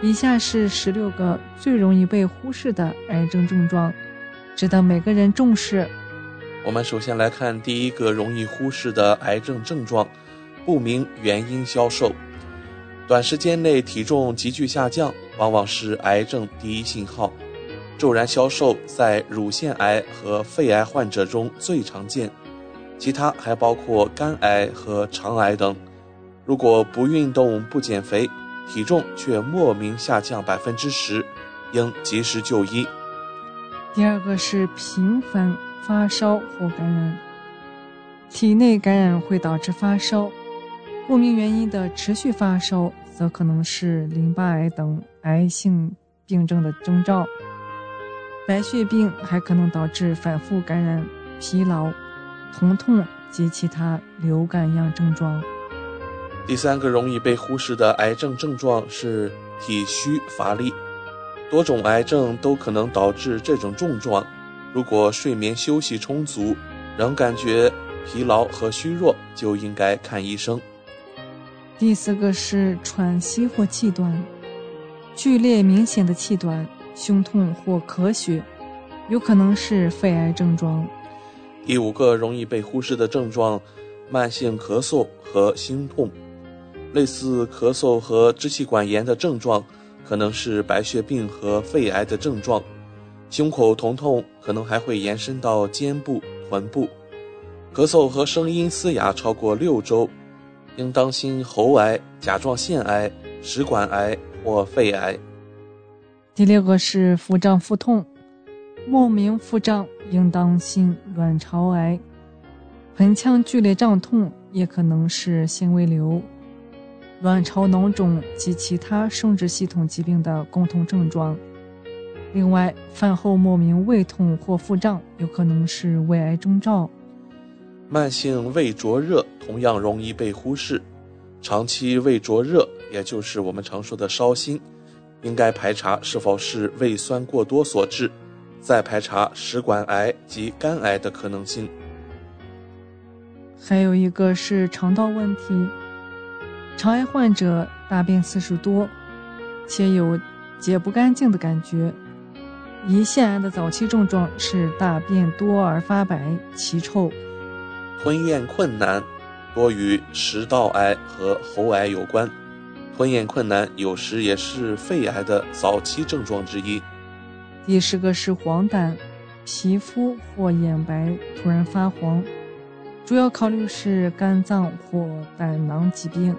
以下是十六个最容易被忽视的癌症症状，值得每个人重视。我们首先来看第一个容易忽视的癌症症状：不明原因消瘦，短时间内体重急剧下降。往往是癌症第一信号，骤然消瘦在乳腺癌和肺癌患者中最常见，其他还包括肝癌和肠癌等。如果不运动、不减肥，体重却莫名下降百分之十，应及时就医。第二个是频繁发烧或感染，体内感染会导致发烧，不明原因的持续发烧。则可能是淋巴癌等癌性病症的征兆。白血病还可能导致反复感染、疲劳、疼痛及其他流感样症状。第三个容易被忽视的癌症症状是体虚乏力，多种癌症都可能导致这种症状。如果睡眠休息充足，仍感觉疲劳和虚弱，就应该看医生。第四个是喘息或气短，剧烈明显的气短、胸痛或咳血，有可能是肺癌症状。第五个容易被忽视的症状，慢性咳嗽和心痛。类似咳嗽和支气管炎的症状，可能是白血病和肺癌的症状。胸口疼痛可能还会延伸到肩部、臀部。咳嗽和声音嘶哑超过六周，应当心喉癌、甲状腺癌、食管癌或肺癌。第六个是腹胀腹痛，莫名腹胀应当心卵巢癌。盆腔剧烈胀痛也可能是纤维瘤。卵巢囊肿及其他生殖系统疾病的共同症状。另外，饭后莫名胃痛或腹胀，有可能是胃癌征兆。慢性胃灼热同样容易被忽视，长期胃灼热，也就是我们常说的烧心，应该排查是否是胃酸过多所致，再排查食管癌及肝癌的可能性。还有一个是肠道问题。肠癌患者大便次数多，且有解不干净的感觉。胰腺癌的早期症状是大便多而发白、奇臭。吞咽困难，多与食道癌和喉癌有关。吞咽困难有时也是肺癌的早期症状之一。第十个是黄疸，皮肤或眼白突然发黄，主要考虑是肝脏或胆囊疾病。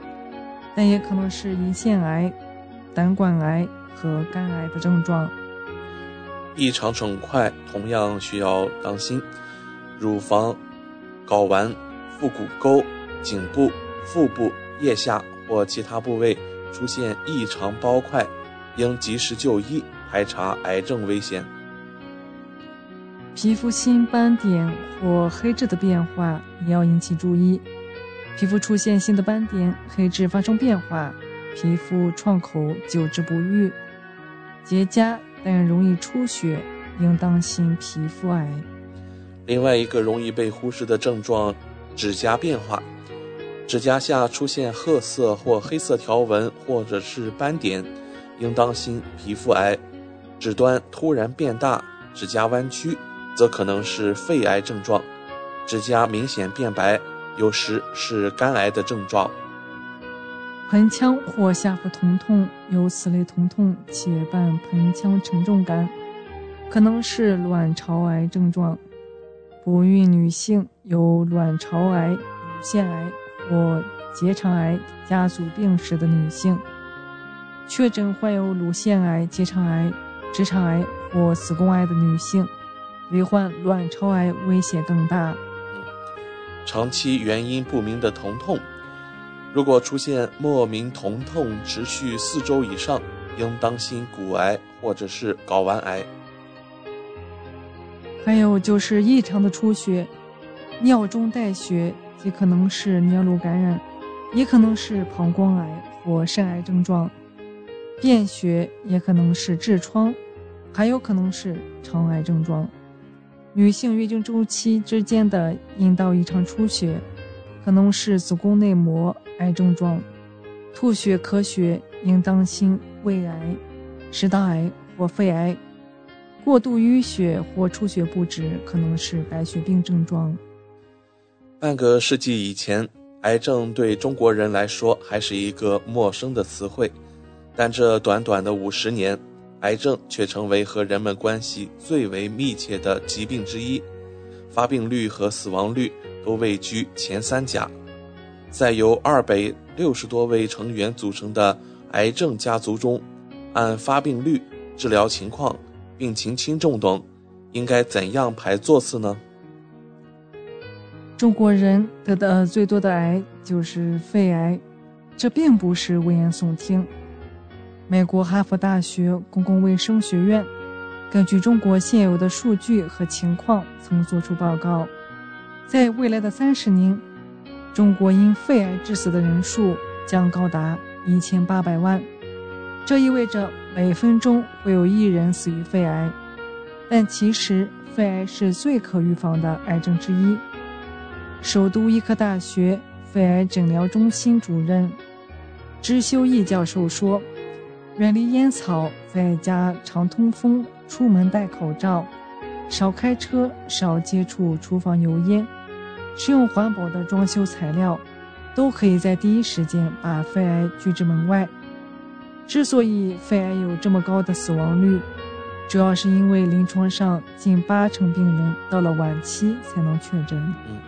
但也可能是胰腺癌、胆管癌和肝癌的症状。异常肿块同样需要当心，乳房、睾丸、腹股沟、颈部、腹部、腋下或其他部位出现异常包块，应及时就医，排查癌症危险。皮肤新斑点或黑痣的变化也要引起注意。皮肤出现新的斑点、黑痣发生变化，皮肤创口久治不愈，结痂但容易出血，应当心皮肤癌。另外一个容易被忽视的症状，指甲变化，指甲下出现褐色或黑色条纹或者是斑点，应当心皮肤癌。指端突然变大，指甲弯曲，则可能是肺癌症状。指甲明显变白。有时是肝癌的症状，盆腔或下腹疼痛，有此类疼痛且伴盆腔沉重感，可能是卵巢癌症状。不孕女性有卵巢癌、乳腺癌或结肠癌家族病史的女性，确诊患有乳腺癌、结肠癌、直肠癌或子宫癌的女性，罹患卵巢癌危险更大。长期原因不明的疼痛，如果出现莫名疼痛持续四周以上，应当心骨癌或者是睾丸癌。还有就是异常的出血，尿中带血，既可能是尿路感染，也可能是膀胱癌或肾癌症状。便血也可能是痔疮，还有可能是肠癌症状。女性月经周期之间的阴道异常出血，可能是子宫内膜癌症状；吐血、咳血应当心胃癌、食道癌或肺癌；过度淤血或出血不止，可能是白血病症状。半个世纪以前，癌症对中国人来说还是一个陌生的词汇，但这短短的五十年。癌症却成为和人们关系最为密切的疾病之一，发病率和死亡率都位居前三甲。在由二百六十多位成员组成的癌症家族中，按发病率、治疗情况、病情轻重等，应该怎样排座次呢？中国人得的最多的癌就是肺癌，这并不是危言耸听。美国哈佛大学公共卫生学院根据中国现有的数据和情况，曾作出报告，在未来的三十年，中国因肺癌致死的人数将高达一千八百万。这意味着每分钟会有一人死于肺癌。但其实，肺癌是最可预防的癌症之一。首都医科大学肺癌诊疗中心主任支修义教授说。远离烟草，在家常通风，出门戴口罩，少开车，少接触厨房油烟，使用环保的装修材料，都可以在第一时间把肺癌拒之门外。之所以肺癌有这么高的死亡率，主要是因为临床上近八成病人到了晚期才能确诊。嗯，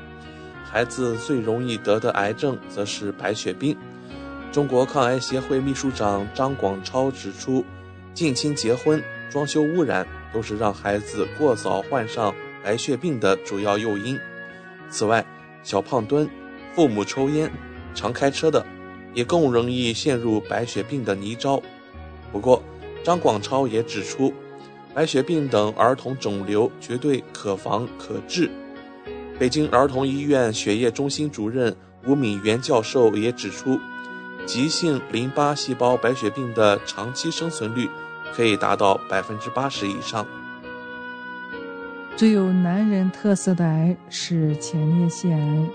孩子最容易得的癌症则是白血病。中国抗癌协会秘书长张广超指出，近亲结婚、装修污染都是让孩子过早患上白血病的主要诱因。此外，小胖墩、父母抽烟、常开车的。也更容易陷入白血病的泥沼。不过，张广超也指出，白血病等儿童肿瘤绝对可防可治。北京儿童医院血液中心主任吴敏元教授也指出，急性淋巴细胞白血病的长期生存率可以达到百分之八十以上。最有男人特色的癌是前列腺癌，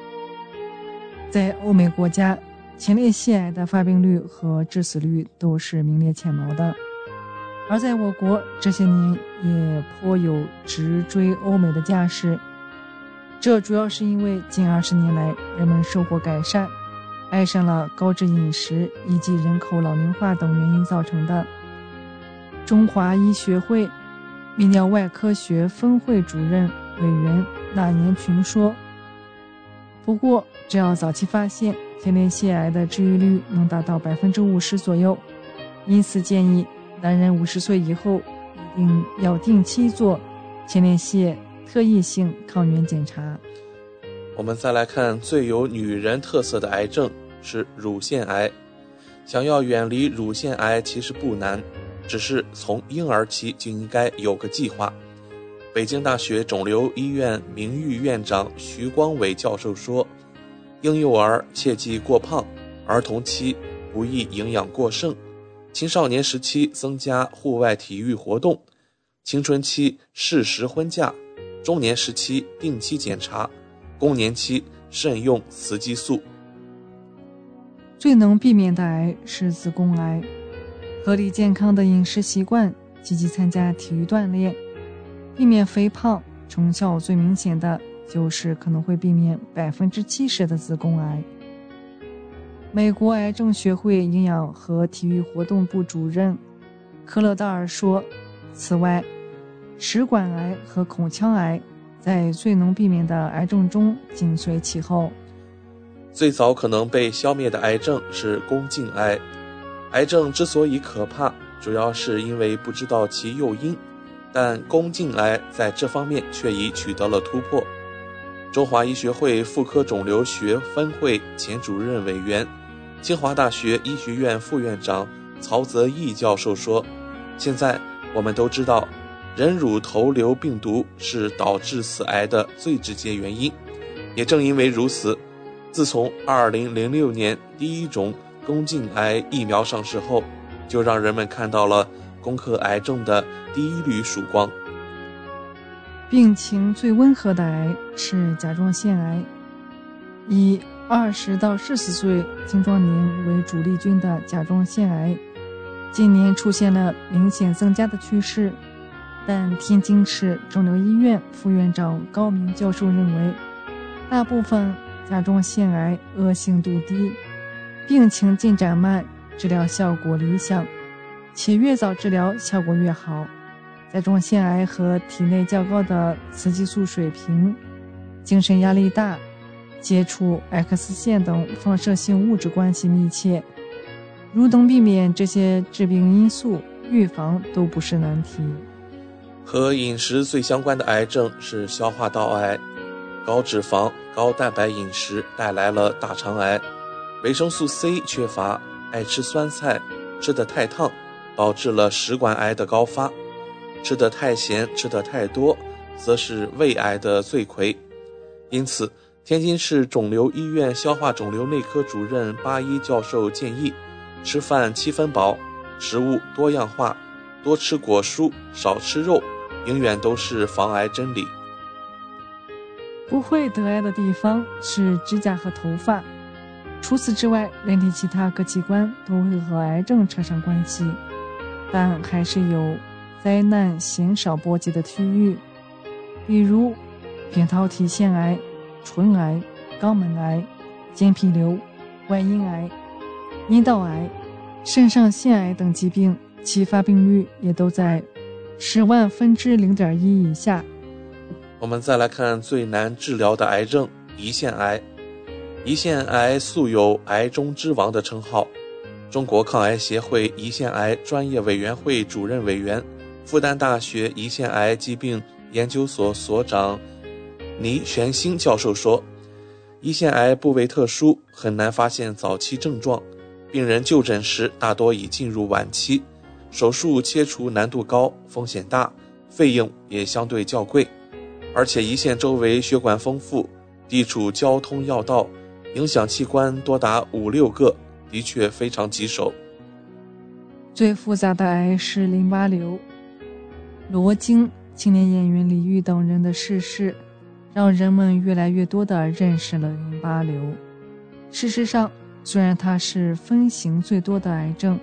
在欧美国家。前列腺癌的发病率和致死率都是名列前茅的，而在我国这些年也颇有直追欧美的架势。这主要是因为近二十年来人们生活改善，爱上了高脂饮食以及人口老龄化等原因造成的。中华医学会泌尿外科学分会主任委员那年群说：“不过，只要早期发现。”前列腺癌的治愈率能达到百分之五十左右，因此建议男人五十岁以后一定要定期做前列腺特异性抗原检查。我们再来看最有女人特色的癌症是乳腺癌。想要远离乳腺癌其实不难，只是从婴儿期就应该有个计划。北京大学肿瘤医院名誉院长徐光伟教授说。婴幼儿切忌过胖，儿童期不宜营养过剩，青少年时期增加户外体育活动，青春期适时婚嫁，中年时期定期检查，更年期慎用雌激素。最能避免的癌是子宫癌，合理健康的饮食习惯，积极参加体育锻炼，避免肥胖，成效最明显的。就是可能会避免百分之七十的子宫癌。美国癌症学会营养和体育活动部主任科勒道尔说：“此外，食管癌和口腔癌在最能避免的癌症中紧随其后。最早可能被消灭的癌症是宫颈癌。癌症之所以可怕，主要是因为不知道其诱因，但宫颈癌在这方面却已取得了突破。”中华医学会妇科肿瘤学分会前主任委员、清华大学医学院副院长曹泽义教授说：“现在我们都知道，人乳头瘤病毒是导致死癌的最直接原因。也正因为如此，自从2006年第一种宫颈癌疫苗上市后，就让人们看到了攻克癌症的第一缕曙光。”病情最温和的癌是甲状腺癌，以二十到四十岁青壮年为主力军的甲状腺癌，近年出现了明显增加的趋势。但天津市肿瘤医院副院长高明教授认为，大部分甲状腺癌恶性度低，病情进展慢，治疗效果理想，且越早治疗效果越好。甲状腺癌和体内较高的雌激素水平、精神压力大、接触 X 线等放射性物质关系密切。如能避免这些致病因素，预防都不是难题。和饮食最相关的癌症是消化道癌，高脂肪、高蛋白饮食带来了大肠癌，维生素 C 缺乏，爱吃酸菜，吃得太烫，导致了食管癌的高发。吃得太咸，吃得太多，则是胃癌的罪魁。因此，天津市肿瘤医院消化肿瘤内科主任巴一教授建议，吃饭七分饱，食物多样化，多吃果蔬，少吃肉，永远都是防癌真理。不会得癌的地方是指甲和头发，除此之外，人体其他各器官都会和癌症扯上关系，但还是有。灾难鲜少波及的区域，比如扁桃体腺癌、唇癌、肛门癌、间皮瘤、外阴癌、阴道癌、肾上腺癌等疾病，其发病率也都在十万分之零点一以下。我们再来看最难治疗的癌症——胰腺癌。胰腺癌素有“癌中之王”的称号。中国抗癌协会胰腺癌专业委员会主任委员、复旦大学胰腺癌疾病研究所所长倪玄星教授说：“胰腺癌部位特殊，很难发现早期症状，病人就诊时大多已进入晚期，手术切除难度高，风险大，费用也相对较贵。而且胰腺周围血管丰富，地处交通要道，影响器官多达五六个。”的确非常棘手。最复杂的癌是淋巴瘤。罗京、青年演员李玉等人的逝世，让人们越来越多地认识了淋巴瘤。事实上，虽然它是分型最多的癌症，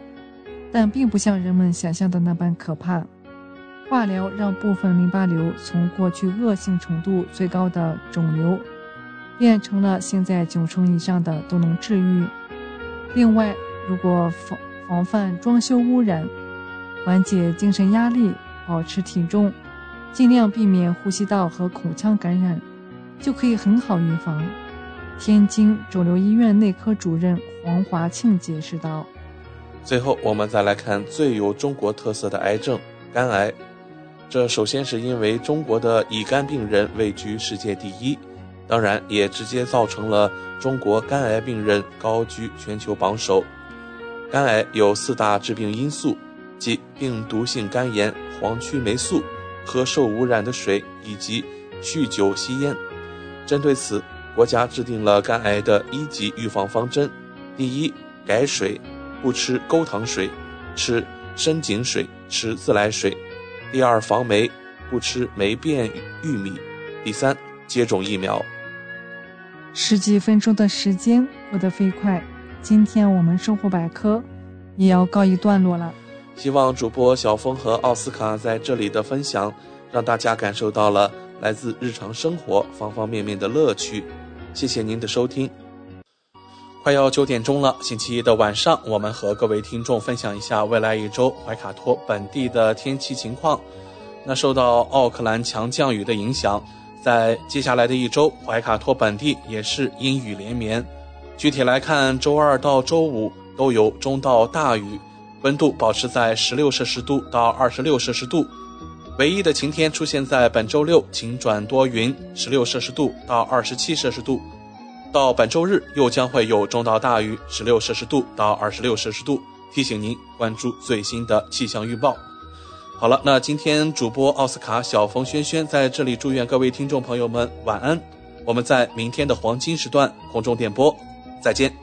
但并不像人们想象的那般可怕。化疗让部分淋巴瘤从过去恶性程度最高的肿瘤，变成了现在九成以上的都能治愈。另外，如果防防范装修污染，缓解精神压力，保持体重，尽量避免呼吸道和口腔感染，就可以很好预防。天津肿瘤医院内科主任黄华庆解释道：“最后，我们再来看最有中国特色的癌症——肝癌。这首先是因为中国的乙肝病人位居世界第一。”当然，也直接造成了中国肝癌病人高居全球榜首。肝癌有四大致病因素，即病毒性肝炎、黄曲霉素、喝受污染的水以及酗酒吸烟。针对此，国家制定了肝癌的一级预防方针：第一，改水，不吃沟塘水，吃深井水，吃自来水；第二，防霉，不吃霉变玉米；第三，接种疫苗。十几分钟的时间过得飞快，今天我们生活百科也要告一段落了。希望主播小峰和奥斯卡在这里的分享，让大家感受到了来自日常生活方方面面的乐趣。谢谢您的收听。快要九点钟了，星期一的晚上，我们和各位听众分享一下未来一周怀卡托本地的天气情况。那受到奥克兰强降雨的影响。在接下来的一周，怀卡托本地也是阴雨连绵。具体来看，周二到周五都有中到大雨，温度保持在十六摄氏度到二十六摄氏度。唯一的晴天出现在本周六，晴转多云，十六摄氏度到二十七摄氏度。到本周日又将会有中到大雨，十六摄氏度到二十六摄氏度。提醒您关注最新的气象预报。好了，那今天主播奥斯卡、小冯、轩轩在这里祝愿各位听众朋友们晚安。我们在明天的黄金时段空中电波再见。